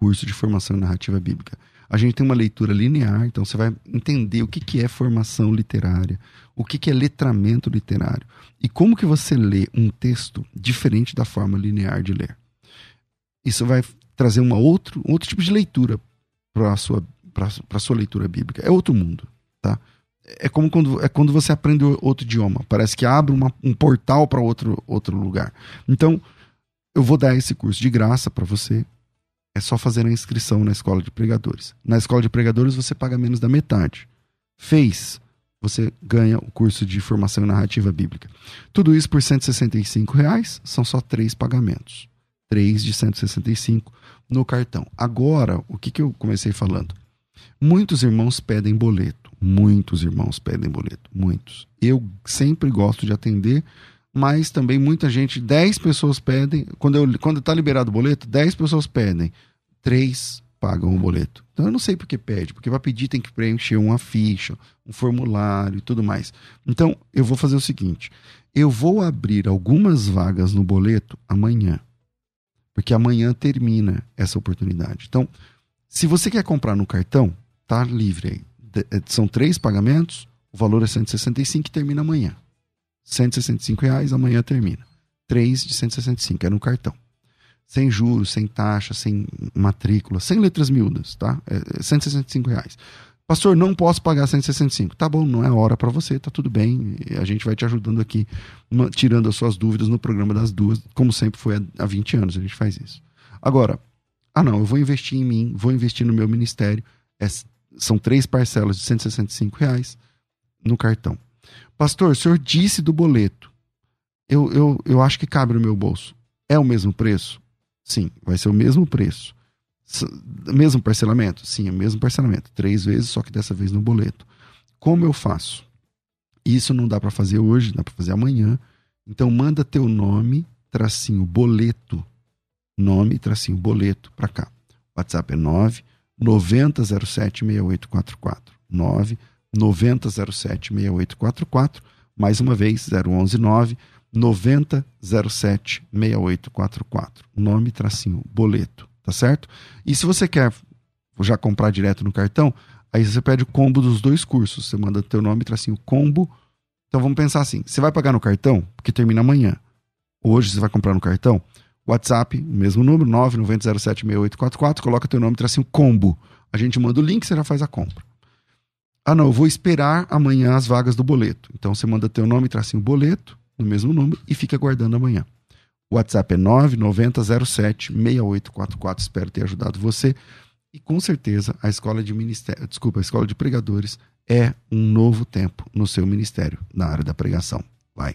curso de formação em narrativa bíblica. A gente tem uma leitura linear, então você vai entender o que, que é formação literária, o que, que é letramento literário e como que você lê um texto diferente da forma linear de ler. Isso vai trazer uma outro, outro tipo de leitura para a sua, sua leitura bíblica. É outro mundo, tá? É como quando, é quando você aprende outro idioma. Parece que abre uma, um portal para outro, outro lugar. Então, eu vou dar esse curso de graça para você. É só fazer a inscrição na escola de pregadores. Na escola de pregadores você paga menos da metade. Fez, você ganha o curso de formação em narrativa bíblica. Tudo isso por 165 reais, são só três pagamentos. Três de 165 no cartão. Agora, o que, que eu comecei falando? Muitos irmãos pedem boleto. Muitos irmãos pedem boleto. Muitos. Eu sempre gosto de atender mas também muita gente, 10 pessoas pedem, quando eu, quando tá liberado o boleto, 10 pessoas pedem, 3 pagam o boleto. Então eu não sei por que pede, porque para pedir tem que preencher uma ficha, um formulário e tudo mais. Então eu vou fazer o seguinte, eu vou abrir algumas vagas no boleto amanhã, porque amanhã termina essa oportunidade. Então, se você quer comprar no cartão, tá livre aí. Eh, são três pagamentos, o valor é 165 e termina amanhã. 165 reais, amanhã termina. 3 de 165, é no cartão. Sem juros, sem taxa, sem matrícula, sem letras miúdas, tá? É 165 é reais. Pastor, não posso pagar 165. Tá bom, não é hora para você, tá tudo bem. A gente vai te ajudando aqui, tirando as suas dúvidas no programa das duas, como sempre foi há 20 anos, a gente faz isso. Agora, ah não, eu vou investir em mim, vou investir no meu ministério. É, são três parcelas de 165 reais no cartão. Pastor, o senhor disse do boleto. Eu, eu, eu acho que cabe no meu bolso. É o mesmo preço? Sim, vai ser o mesmo preço. Mesmo parcelamento? Sim, é o mesmo parcelamento. Três vezes, só que dessa vez no boleto. Como eu faço? Isso não dá para fazer hoje, dá para fazer amanhã. Então manda teu nome, tracinho boleto, nome, tracinho boleto para cá. WhatsApp é 9 9007 6844. 9 9007 6844. Mais uma vez, 011 9 9007 6844. Nome, tracinho, boleto, tá certo? E se você quer já comprar direto no cartão, aí você pede o combo dos dois cursos. Você manda teu nome, tracinho, combo. Então vamos pensar assim: você vai pagar no cartão, porque termina amanhã. Hoje você vai comprar no cartão, WhatsApp, mesmo número, 990076844, coloca teu nome, tracinho, combo. A gente manda o link, você já faz a compra. Ah, não, eu vou esperar amanhã as vagas do boleto. Então você manda teu nome, tracinho, boleto, no mesmo número, e fica aguardando amanhã. O WhatsApp é 990076844. Espero ter ajudado você. E com certeza a escola de ministério, desculpa, a escola de pregadores é um novo tempo no seu ministério, na área da pregação. Vai.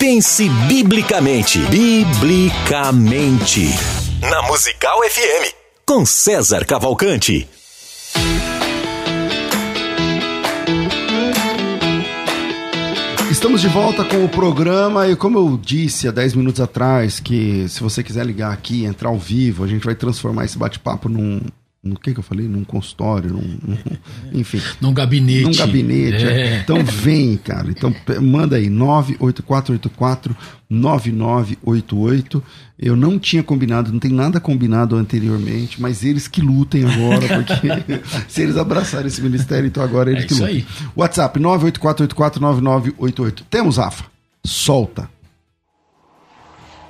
Pense biblicamente. Biblicamente. Na Musical FM. Com César Cavalcante. Estamos de volta com o programa e como eu disse há 10 minutos atrás, que se você quiser ligar aqui, entrar ao vivo, a gente vai transformar esse bate-papo num, no que, que eu falei? Num consultório, num, num, enfim. Num gabinete. Num gabinete. É. É. Então vem, cara. Então manda aí, 98484-9988. Eu não tinha combinado, não tem nada combinado anteriormente, mas eles que lutem agora, porque se eles abraçarem esse ministério, então agora eles É que isso lutem. aí. WhatsApp 984849988. Temos, Rafa? Solta.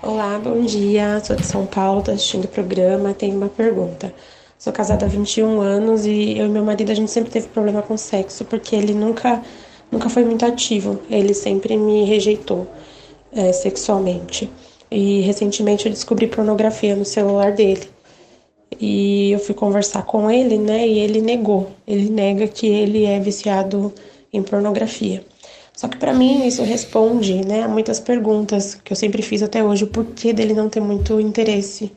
Olá, bom dia. Sou de São Paulo, tô assistindo o programa. Tenho uma pergunta. Sou casada há 21 anos e eu e meu marido a gente sempre teve problema com sexo porque ele nunca nunca foi muito ativo. Ele sempre me rejeitou é, sexualmente. E recentemente eu descobri pornografia no celular dele. E eu fui conversar com ele, né? E ele negou. Ele nega que ele é viciado em pornografia. Só que para mim isso responde, né, a muitas perguntas que eu sempre fiz até hoje, o porquê dele não ter muito interesse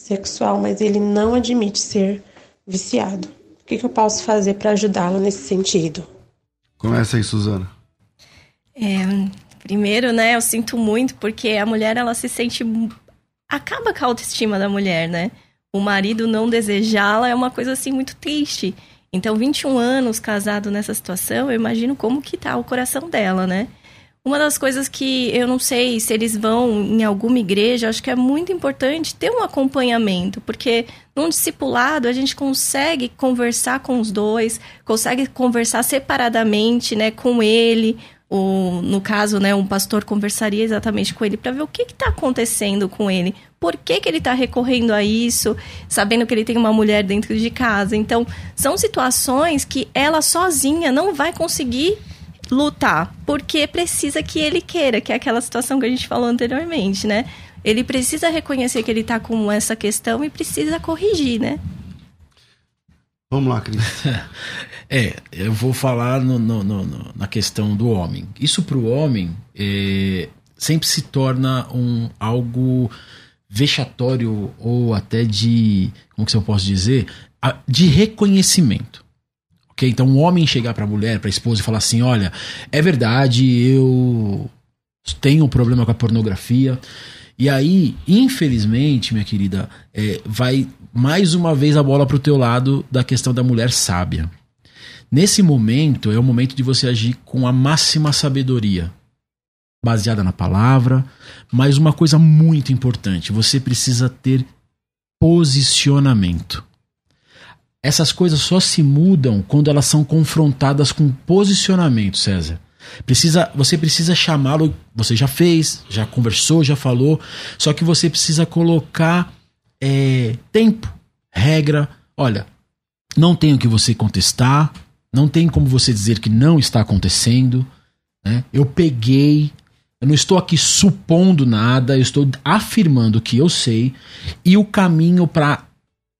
sexual, mas ele não admite ser viciado. O que, que eu posso fazer para ajudá-lo nesse sentido? Começa aí, Suzana. É, primeiro, né, eu sinto muito porque a mulher ela se sente acaba com a autoestima da mulher, né? O marido não desejá-la é uma coisa assim muito triste. Então, 21 anos casado nessa situação, eu imagino como que tá o coração dela, né? Uma das coisas que eu não sei se eles vão em alguma igreja, acho que é muito importante ter um acompanhamento, porque num discipulado a gente consegue conversar com os dois, consegue conversar separadamente, né, com ele. O, no caso, né, um pastor conversaria exatamente com ele para ver o que está acontecendo com ele, por que, que ele está recorrendo a isso, sabendo que ele tem uma mulher dentro de casa. Então, são situações que ela sozinha não vai conseguir lutar, porque precisa que ele queira, que é aquela situação que a gente falou anteriormente, né? Ele precisa reconhecer que ele tá com essa questão e precisa corrigir, né? Vamos lá, Cris. É, eu vou falar no- no- no- no- na questão do homem. Isso para o homem é, sempre se torna um algo vexatório ou até de, como que eu posso dizer, A- de reconhecimento. Então, um homem chegar para a mulher, para a esposa e falar assim: olha, é verdade, eu tenho um problema com a pornografia. E aí, infelizmente, minha querida, é, vai mais uma vez a bola pro teu lado da questão da mulher sábia. Nesse momento, é o momento de você agir com a máxima sabedoria, baseada na palavra, mas uma coisa muito importante: você precisa ter posicionamento. Essas coisas só se mudam quando elas são confrontadas com posicionamento, César. Precisa, você precisa chamá-lo, você já fez, já conversou, já falou, só que você precisa colocar é, tempo, regra. Olha, não tem o que você contestar, não tem como você dizer que não está acontecendo. Né? Eu peguei, Eu não estou aqui supondo nada, eu estou afirmando que eu sei e o caminho para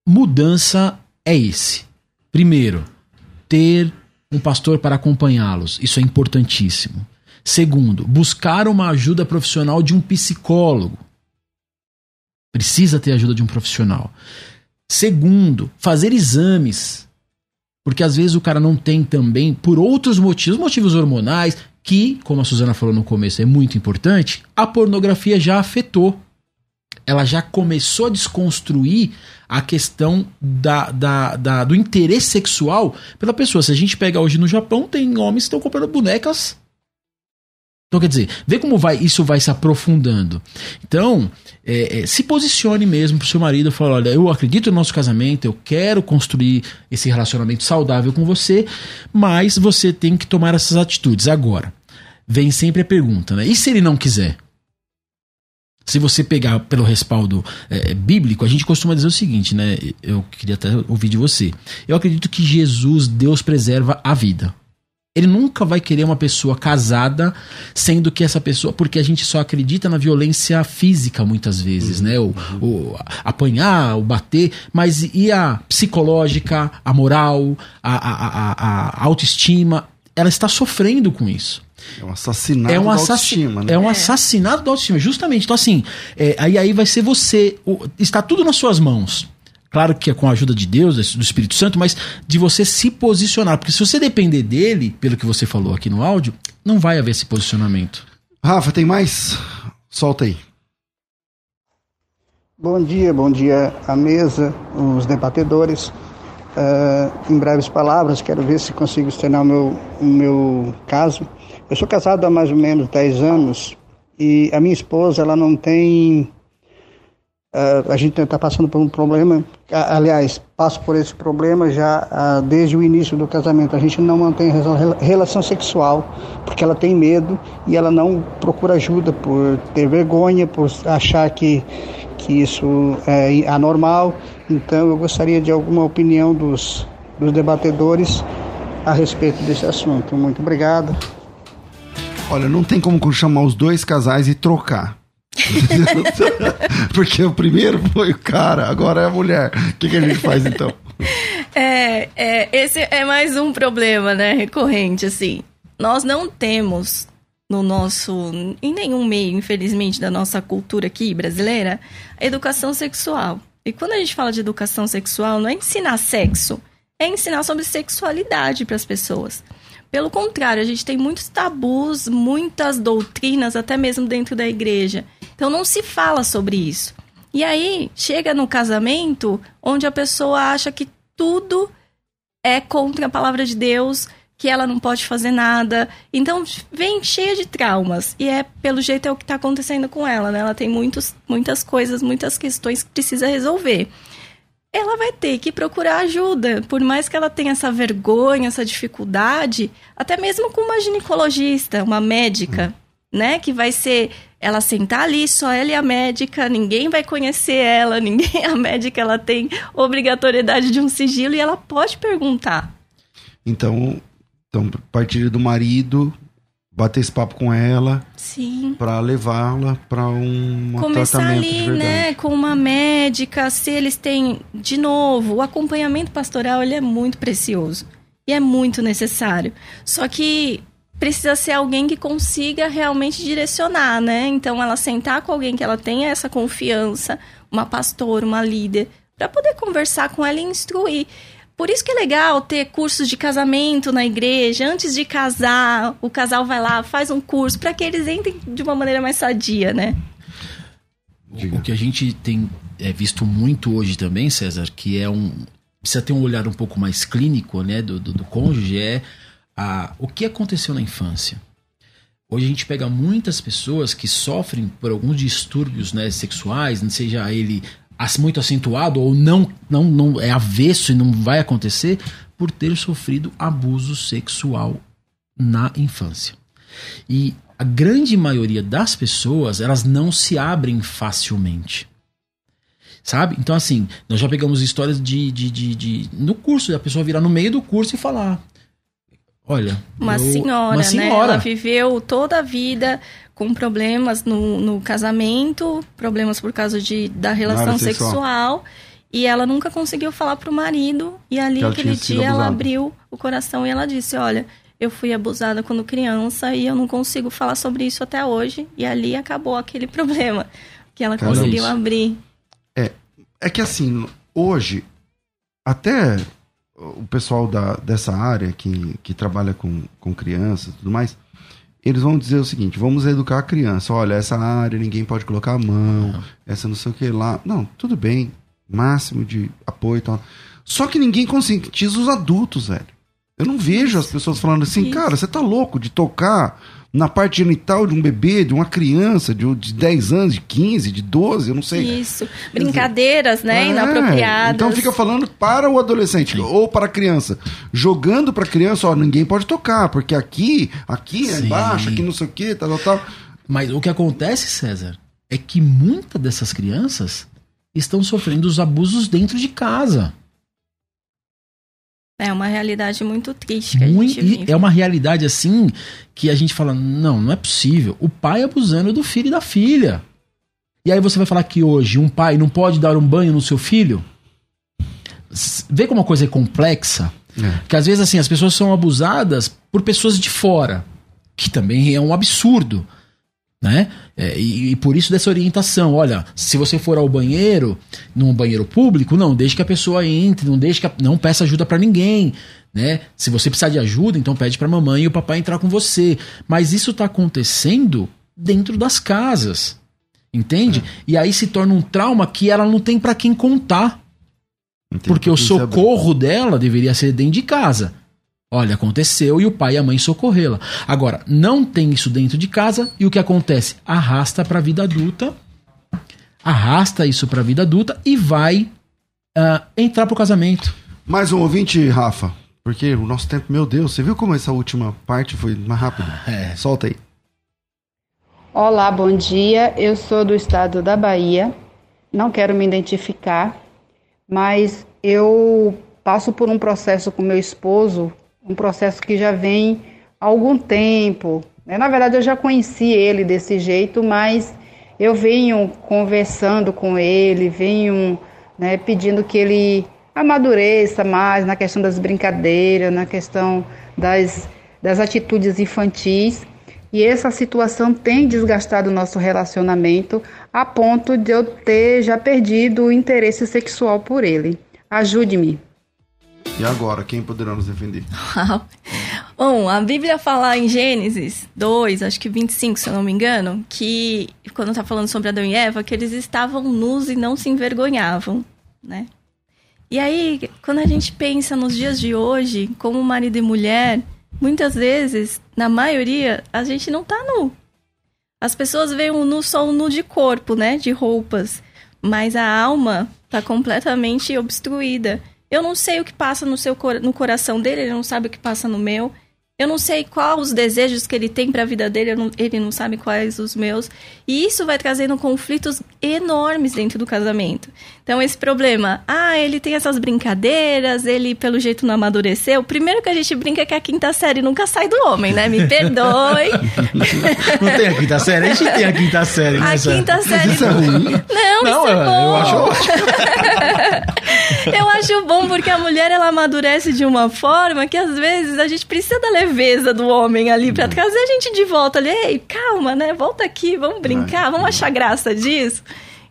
mudança é esse. Primeiro, ter um pastor para acompanhá-los. Isso é importantíssimo. Segundo, buscar uma ajuda profissional de um psicólogo. Precisa ter ajuda de um profissional. Segundo, fazer exames. Porque às vezes o cara não tem também, por outros motivos, motivos hormonais, que, como a Suzana falou no começo, é muito importante, a pornografia já afetou. Ela já começou a desconstruir a questão da, da, da, do interesse sexual pela pessoa. Se a gente pega hoje no Japão, tem homens que estão comprando bonecas então, quer dizer, vê como vai, isso vai se aprofundando. Então, é, é, se posicione mesmo pro seu marido, fala, olha, eu acredito no nosso casamento, eu quero construir esse relacionamento saudável com você, mas você tem que tomar essas atitudes. Agora, vem sempre a pergunta, né? E se ele não quiser? Se você pegar pelo respaldo é, bíblico, a gente costuma dizer o seguinte, né? Eu queria até ouvir de você. Eu acredito que Jesus, Deus preserva a vida. Ele nunca vai querer uma pessoa casada, sendo que essa pessoa. Porque a gente só acredita na violência física muitas vezes, uhum. né? O, o, apanhar, o bater, mas e a psicológica, a moral, a, a, a, a autoestima? Ela está sofrendo com isso. É um assassinato é um da autoestima, né? É um é. assassinato da autoestima, justamente. Então, assim, é, aí, aí vai ser você. O, está tudo nas suas mãos. Claro que é com a ajuda de Deus, do Espírito Santo, mas de você se posicionar. Porque se você depender dele, pelo que você falou aqui no áudio, não vai haver esse posicionamento. Rafa, tem mais? Solta aí. Bom dia, bom dia à mesa, os debatedores. Uh, em breves palavras, quero ver se consigo externar o meu, o meu caso. Eu sou casado há mais ou menos 10 anos e a minha esposa ela não tem Uh, a gente está passando por um problema, aliás, passo por esse problema já uh, desde o início do casamento. A gente não mantém relação sexual porque ela tem medo e ela não procura ajuda por ter vergonha, por achar que, que isso é anormal. Então, eu gostaria de alguma opinião dos, dos debatedores a respeito desse assunto. Muito obrigado. Olha, não tem como chamar os dois casais e trocar. Porque o primeiro foi o cara, agora é a mulher. O que, que a gente faz então? É, é, esse é mais um problema, né? Recorrente, assim. Nós não temos no nosso, em nenhum meio, infelizmente, da nossa cultura aqui brasileira, educação sexual. E quando a gente fala de educação sexual, não é ensinar sexo, é ensinar sobre sexualidade para as pessoas. Pelo contrário, a gente tem muitos tabus, muitas doutrinas, até mesmo dentro da igreja. Então não se fala sobre isso. E aí chega no casamento onde a pessoa acha que tudo é contra a palavra de Deus, que ela não pode fazer nada. Então vem cheia de traumas. E é pelo jeito é o que está acontecendo com ela, né? Ela tem muitos, muitas coisas, muitas questões que precisa resolver ela vai ter que procurar ajuda. Por mais que ela tenha essa vergonha, essa dificuldade, até mesmo com uma ginecologista, uma médica, hum. né? Que vai ser ela sentar ali, só ela e a médica, ninguém vai conhecer ela, ninguém. A médica ela tem obrigatoriedade de um sigilo e ela pode perguntar. Então, então a partir do marido, bater esse papo com ela. Sim. Para levá-la para um Começar tratamento ali, né, com uma médica, se eles têm, de novo, o acompanhamento pastoral ele é muito precioso e é muito necessário. Só que precisa ser alguém que consiga realmente direcionar, né? Então ela sentar com alguém que ela tenha essa confiança, uma pastora, uma líder, para poder conversar com ela e instruir. Por isso que é legal ter cursos de casamento na igreja. Antes de casar, o casal vai lá, faz um curso para que eles entrem de uma maneira mais sadia, né? O que a gente tem é, visto muito hoje também, César, que é um. Precisa ter um olhar um pouco mais clínico né, do, do, do cônjuge, é a, o que aconteceu na infância. Hoje a gente pega muitas pessoas que sofrem por alguns distúrbios né, sexuais, não seja ele muito acentuado ou não, não, não é avesso e não vai acontecer por ter sofrido abuso sexual na infância. E a grande maioria das pessoas, elas não se abrem facilmente. Sabe? Então, assim, nós já pegamos histórias de, de, de, de no curso, a pessoa virar no meio do curso e falar: Olha. Uma, eu, senhora, uma senhora, né? Ela viveu toda a vida com problemas no, no casamento, problemas por causa de, da relação sexual. sexual. E ela nunca conseguiu falar pro marido. E ali, aquele dia, ela abriu o coração e ela disse: Olha, eu fui abusada quando criança e eu não consigo falar sobre isso até hoje. E ali acabou aquele problema que ela Caramba. conseguiu abrir. É, é que assim, hoje, até o pessoal da, dessa área que, que trabalha com, com crianças e tudo mais, eles vão dizer o seguinte: vamos educar a criança. Olha, essa área ninguém pode colocar a mão, uhum. essa não sei o que lá. Não, tudo bem, máximo de apoio e tal. Só que ninguém conscientiza os adultos, velho. Eu não vejo as pessoas falando assim, Isso. cara, você tá louco de tocar na parte genital de um bebê, de uma criança de, de 10 anos, de 15, de 12, eu não sei. Isso. Brincadeiras, né? É, inapropriadas. Então fica falando para o adolescente ou para a criança. Jogando para a criança, ó, ninguém pode tocar, porque aqui, aqui é embaixo, aqui não sei o que, tal, tal, tal. Mas o que acontece, César, é que muitas dessas crianças estão sofrendo os abusos dentro de casa. É uma realidade muito triste que muito, a gente vive. É uma realidade assim que a gente fala: não, não é possível. O pai abusando do filho e da filha. E aí você vai falar que hoje um pai não pode dar um banho no seu filho? Vê como a coisa é complexa? É. Que às vezes assim, as pessoas são abusadas por pessoas de fora, que também é um absurdo né? É, e, e, por isso dessa orientação, olha, se você for ao banheiro, num banheiro público, não deixe que a pessoa entre, não deixe que a, não peça ajuda para ninguém, né? Se você precisar de ajuda, então pede para mamãe e o papai entrar com você. Mas isso tá acontecendo dentro das casas. Entende? É. E aí se torna um trauma que ela não tem para quem contar. Entendi. Porque o socorro dela deveria ser dentro de casa. Olha, aconteceu e o pai e a mãe socorrê-la. Agora, não tem isso dentro de casa e o que acontece? Arrasta para a vida adulta, arrasta isso para a vida adulta e vai uh, entrar pro casamento. Mais um ouvinte, Rafa, porque o nosso tempo, meu Deus, você viu como essa última parte foi mais rápida? É. Solta aí. Olá, bom dia. Eu sou do estado da Bahia. Não quero me identificar, mas eu passo por um processo com meu esposo um processo que já vem há algum tempo. Né? Na verdade, eu já conheci ele desse jeito, mas eu venho conversando com ele, venho né, pedindo que ele amadureça mais na questão das brincadeiras, na questão das, das atitudes infantis. E essa situação tem desgastado o nosso relacionamento a ponto de eu ter já perdido o interesse sexual por ele. Ajude-me. E agora, quem poderá nos defender? Bom, a Bíblia fala em Gênesis 2, acho que 25, se eu não me engano, que quando está falando sobre Adão e Eva, que eles estavam nus e não se envergonhavam, né? E aí, quando a gente pensa nos dias de hoje, como marido e mulher, muitas vezes, na maioria, a gente não tá nu. As pessoas veem o nu só o nu de corpo, né? De roupas. Mas a alma tá completamente obstruída. Eu não sei o que passa no seu no coração dele, ele não sabe o que passa no meu. Eu não sei quais os desejos que ele tem para a vida dele, não, ele não sabe quais os meus. E isso vai trazendo conflitos enormes dentro do casamento. Então, esse problema, ah, ele tem essas brincadeiras, ele pelo jeito não amadureceu. Primeiro que a gente brinca é que a quinta série nunca sai do homem, né? Me perdoe. não tem a quinta série? A gente tem a quinta série. A nessa... quinta série. Isso é ruim? Não, não isso é bom. eu acho ótimo. eu acho bom porque a mulher ela amadurece de uma forma que às vezes a gente precisa da leveza do homem ali para trazer a gente de volta ali. Ei, calma, né? Volta aqui, vamos brincar, vamos achar graça disso.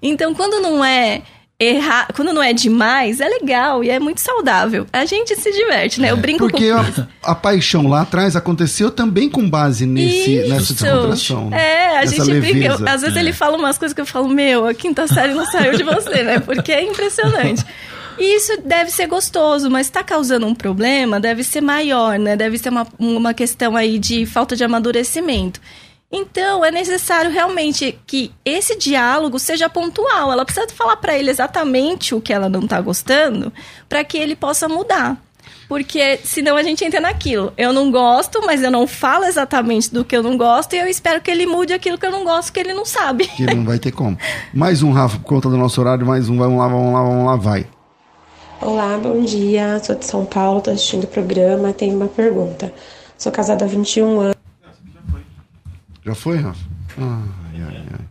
Então, quando não é errar, quando não é demais, é legal e é muito saudável. A gente se diverte, né? Eu brinco Porque com Porque a, a, paixão lá atrás aconteceu também com base nesse, Isso. nessa descontração. É, a gente leveza. brinca. Às vezes é. ele fala umas coisas que eu falo, meu, a quinta série não saiu de você, né? Porque é impressionante. E isso deve ser gostoso, mas está causando um problema, deve ser maior, né? Deve ser uma, uma questão aí de falta de amadurecimento. Então, é necessário realmente que esse diálogo seja pontual. Ela precisa falar para ele exatamente o que ela não está gostando, para que ele possa mudar. Porque senão a gente entra naquilo. Eu não gosto, mas eu não falo exatamente do que eu não gosto e eu espero que ele mude aquilo que eu não gosto, que ele não sabe. Que não vai ter como. Mais um, Rafa, por conta do nosso horário, mais um, vamos lá, vamos lá, vamos lá, vai. Olá, bom dia. Sou de São Paulo, estou assistindo o programa. Tenho uma pergunta. Sou casada há 21 anos. Já foi, Rafa? Ai, ai, ai.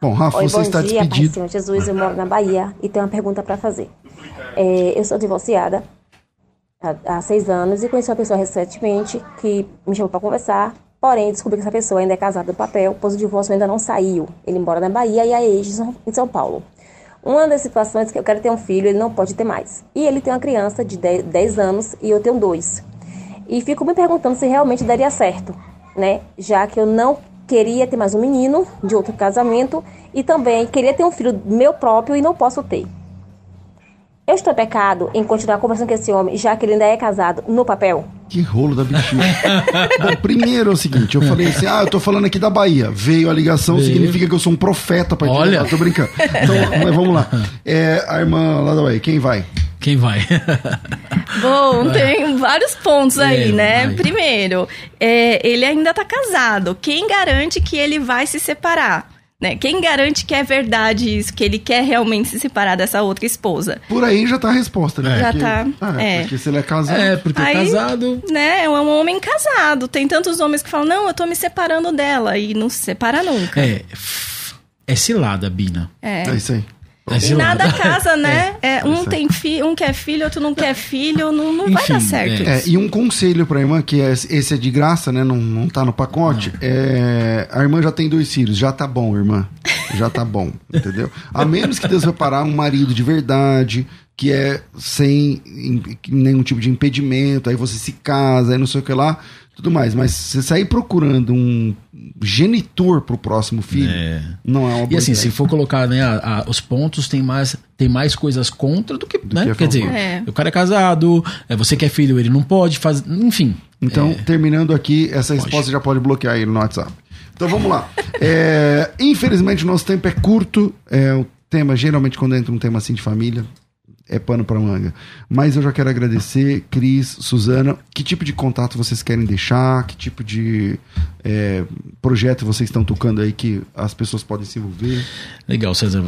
Bom, Rafa, Oi, você bom está dia, Pai despedido. Senhor Jesus. Eu moro na Bahia e tenho uma pergunta para fazer. É, eu sou divorciada há, há seis anos e conheci uma pessoa recentemente que me chamou para conversar. Porém, descobri que essa pessoa ainda é casada no papel, pois o divórcio ainda não saiu. Ele mora na Bahia e a ex em São Paulo. Uma das situações é que eu quero ter um filho, ele não pode ter mais. E ele tem uma criança de 10, 10 anos e eu tenho dois. E fico me perguntando se realmente daria certo, né? Já que eu não queria ter mais um menino de outro casamento e também queria ter um filho meu próprio e não posso ter. Eu estou pecado em continuar conversando com esse homem, já que ele ainda é casado no papel? Que rolo da bexiga. Bom, primeiro é o seguinte, eu falei assim, ah, eu tô falando aqui da Bahia. Veio a ligação, Veio. significa que eu sou um profeta pra Olha. Tô brincando. Então, mas vamos lá. É, a irmã lá da Bahia, quem vai? Quem vai? Bom, tem vários pontos aí, É, né? vai. Primeiro, é, ele ainda tá casado. Quem garante que ele vai se separar? Né? Quem garante que é verdade isso, que ele quer realmente se separar dessa outra esposa? Por aí já tá a resposta, né? Já Porque- tá, Ah, é. Porque se ele é casado... é, porque Aí- casado. Né? É um homem casado. Tem tantos homens que falam, não, eu tô me separando dela. E não se separa nunca. É. É cilada, Bina. É. É isso aí. É E nada casa, né? É, um Isso aí. tem filho, um quer filho, outro não quer filho, não, não vai Enfim, dar certo. é. É, e um conselho pra irmã, que é- esse é de graça, né? Não, não tá no pacote. É, a irmã já tem dois filhos. Já tá bom, irmã. Já tá bom, entendeu? A menos que Deus vai parar um marido de verdade, que é sem nenhum tipo de impedimento, aí você se casa, aí não sei o que lá, tudo mais. Mas você sair procurando um genitor pro próximo filho, É. não é uma E boa assim, ideia. se for colocar né, a- a- os pontos, tem mais, tem mais coisas contra do que. né? que Quer dizer. É. o cara é casado, é, você quer filho, ele não pode fazer. Enfim. Então, terminando aqui, essa resposta já pode bloquear ele no WhatsApp. Então vamos lá. É, infelizmente, o nosso tempo é curto. É, o tema, geralmente, quando entra um tema assim de família, é pano para manga. Mas eu já quero agradecer, Cris, Suzana. Que tipo de contato vocês querem deixar? Que tipo de é, projeto vocês estão tocando aí que as pessoas podem se envolver? Legal, César.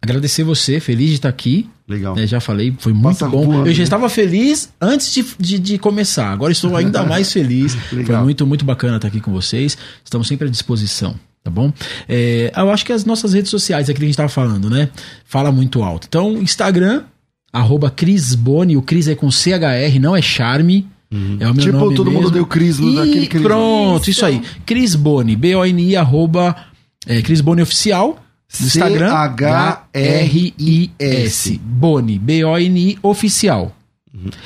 Agradecer você, feliz de estar aqui. Legal. né, já falei, foi muito Passa bom. voando, eu já né? estava feliz antes de, de, de começar. Agora estou ainda mais feliz. Foi Legal. muito, muito bacana estar aqui com vocês. Estamos sempre à disposição. Tá bom? É, eu acho que as nossas redes sociais, aquilo que a gente estava falando, né? Fala muito alto. Então, Instagram, arroba Cris Boni, o Cris é com CHR, não é Charme. É o meu Tipo, nome todo mundo mesmo. deu Cris no- E daquele Cris. Pronto, isso, Isso. aí. Cris Boni, B-O-N-I, arroba é, Cris Boni Oficial. No Instagram, C-H-R-I-S. Boni, B-O-N-I Oficial.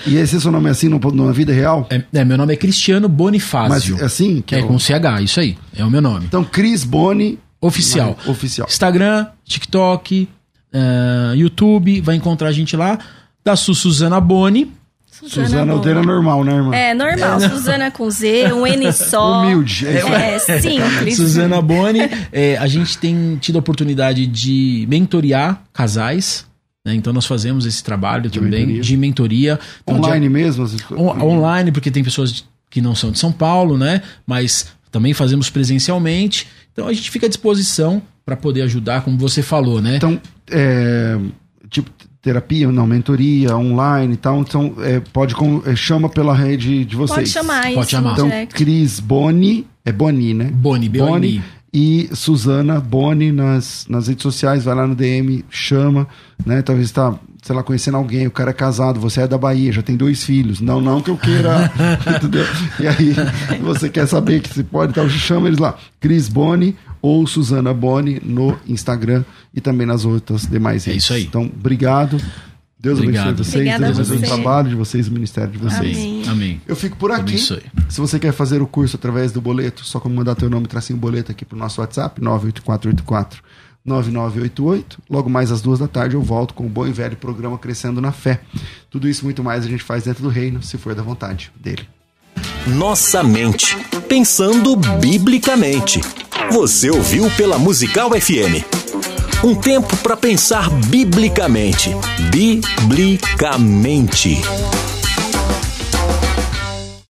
E esse é seu nome assim no, na vida real? É, é, meu nome é Cristiano Mas Bonifácio. é assim? Que é é o- com CH, isso aí. É o meu nome. Então, Cris Boni. Oficial. Não, oficial. Instagram, TikTok, ah, YouTube, vai encontrar a gente lá. Da Su Suzana Boni. Suzana Boni. Aldeira normal, né, irmã? É, normal. Suzana com Z, um N só. Humilde. É. É, simples. Suzana Boni. É, a gente tem tido a oportunidade de mentorear casais. né? Então nós fazemos esse trabalho também mentoria. de mentoria. Então, Online mesmo? essas coisas? On- online, porque tem pessoas que não são de São Paulo, né? Mas também fazemos presencialmente. Então a gente fica à disposição para poder ajudar, como você falou, né? Então, é, tipo, terapia, não, mentoria, online e tal. Então, é, pode com- é, chama pela rede de vocês. Pode chamar Pode isso chamar. Então, direct. Cris Boni, é Boni, né? Boni, B-O-N-I. e Suzana Boni nas, nas redes sociais, vai lá no DM, chama, né? Talvez tá, sei lá, conhecendo alguém, o cara é casado, você é da Bahia, já tem dois filhos. Não, não que eu queira, entendeu? E aí, você quer saber que se pode, então chama eles lá. Cris Boni ou Suzana Boni no Instagram e também nas outras demais É redes. isso aí. Então, obrigado. Deus Obrigado. abençoe vocês, Obrigada Deus abençoe o você. trabalho de vocês, o ministério de vocês. Amém. Amém. Eu fico por aqui. Abençoe. Se você quer fazer o curso através do boleto, só como mandar teu nome e tracinho boleto aqui pro nosso WhatsApp, 98484 9988. Logo mais às duas da tarde eu volto com o bom e velho programa Crescendo na Fé. Tudo isso muito mais a gente faz dentro do reino, se for da vontade dele. Nossa mente, pensando biblicamente. Você ouviu pela Musical FM. Um tempo para pensar biblicamente. Biblicamente.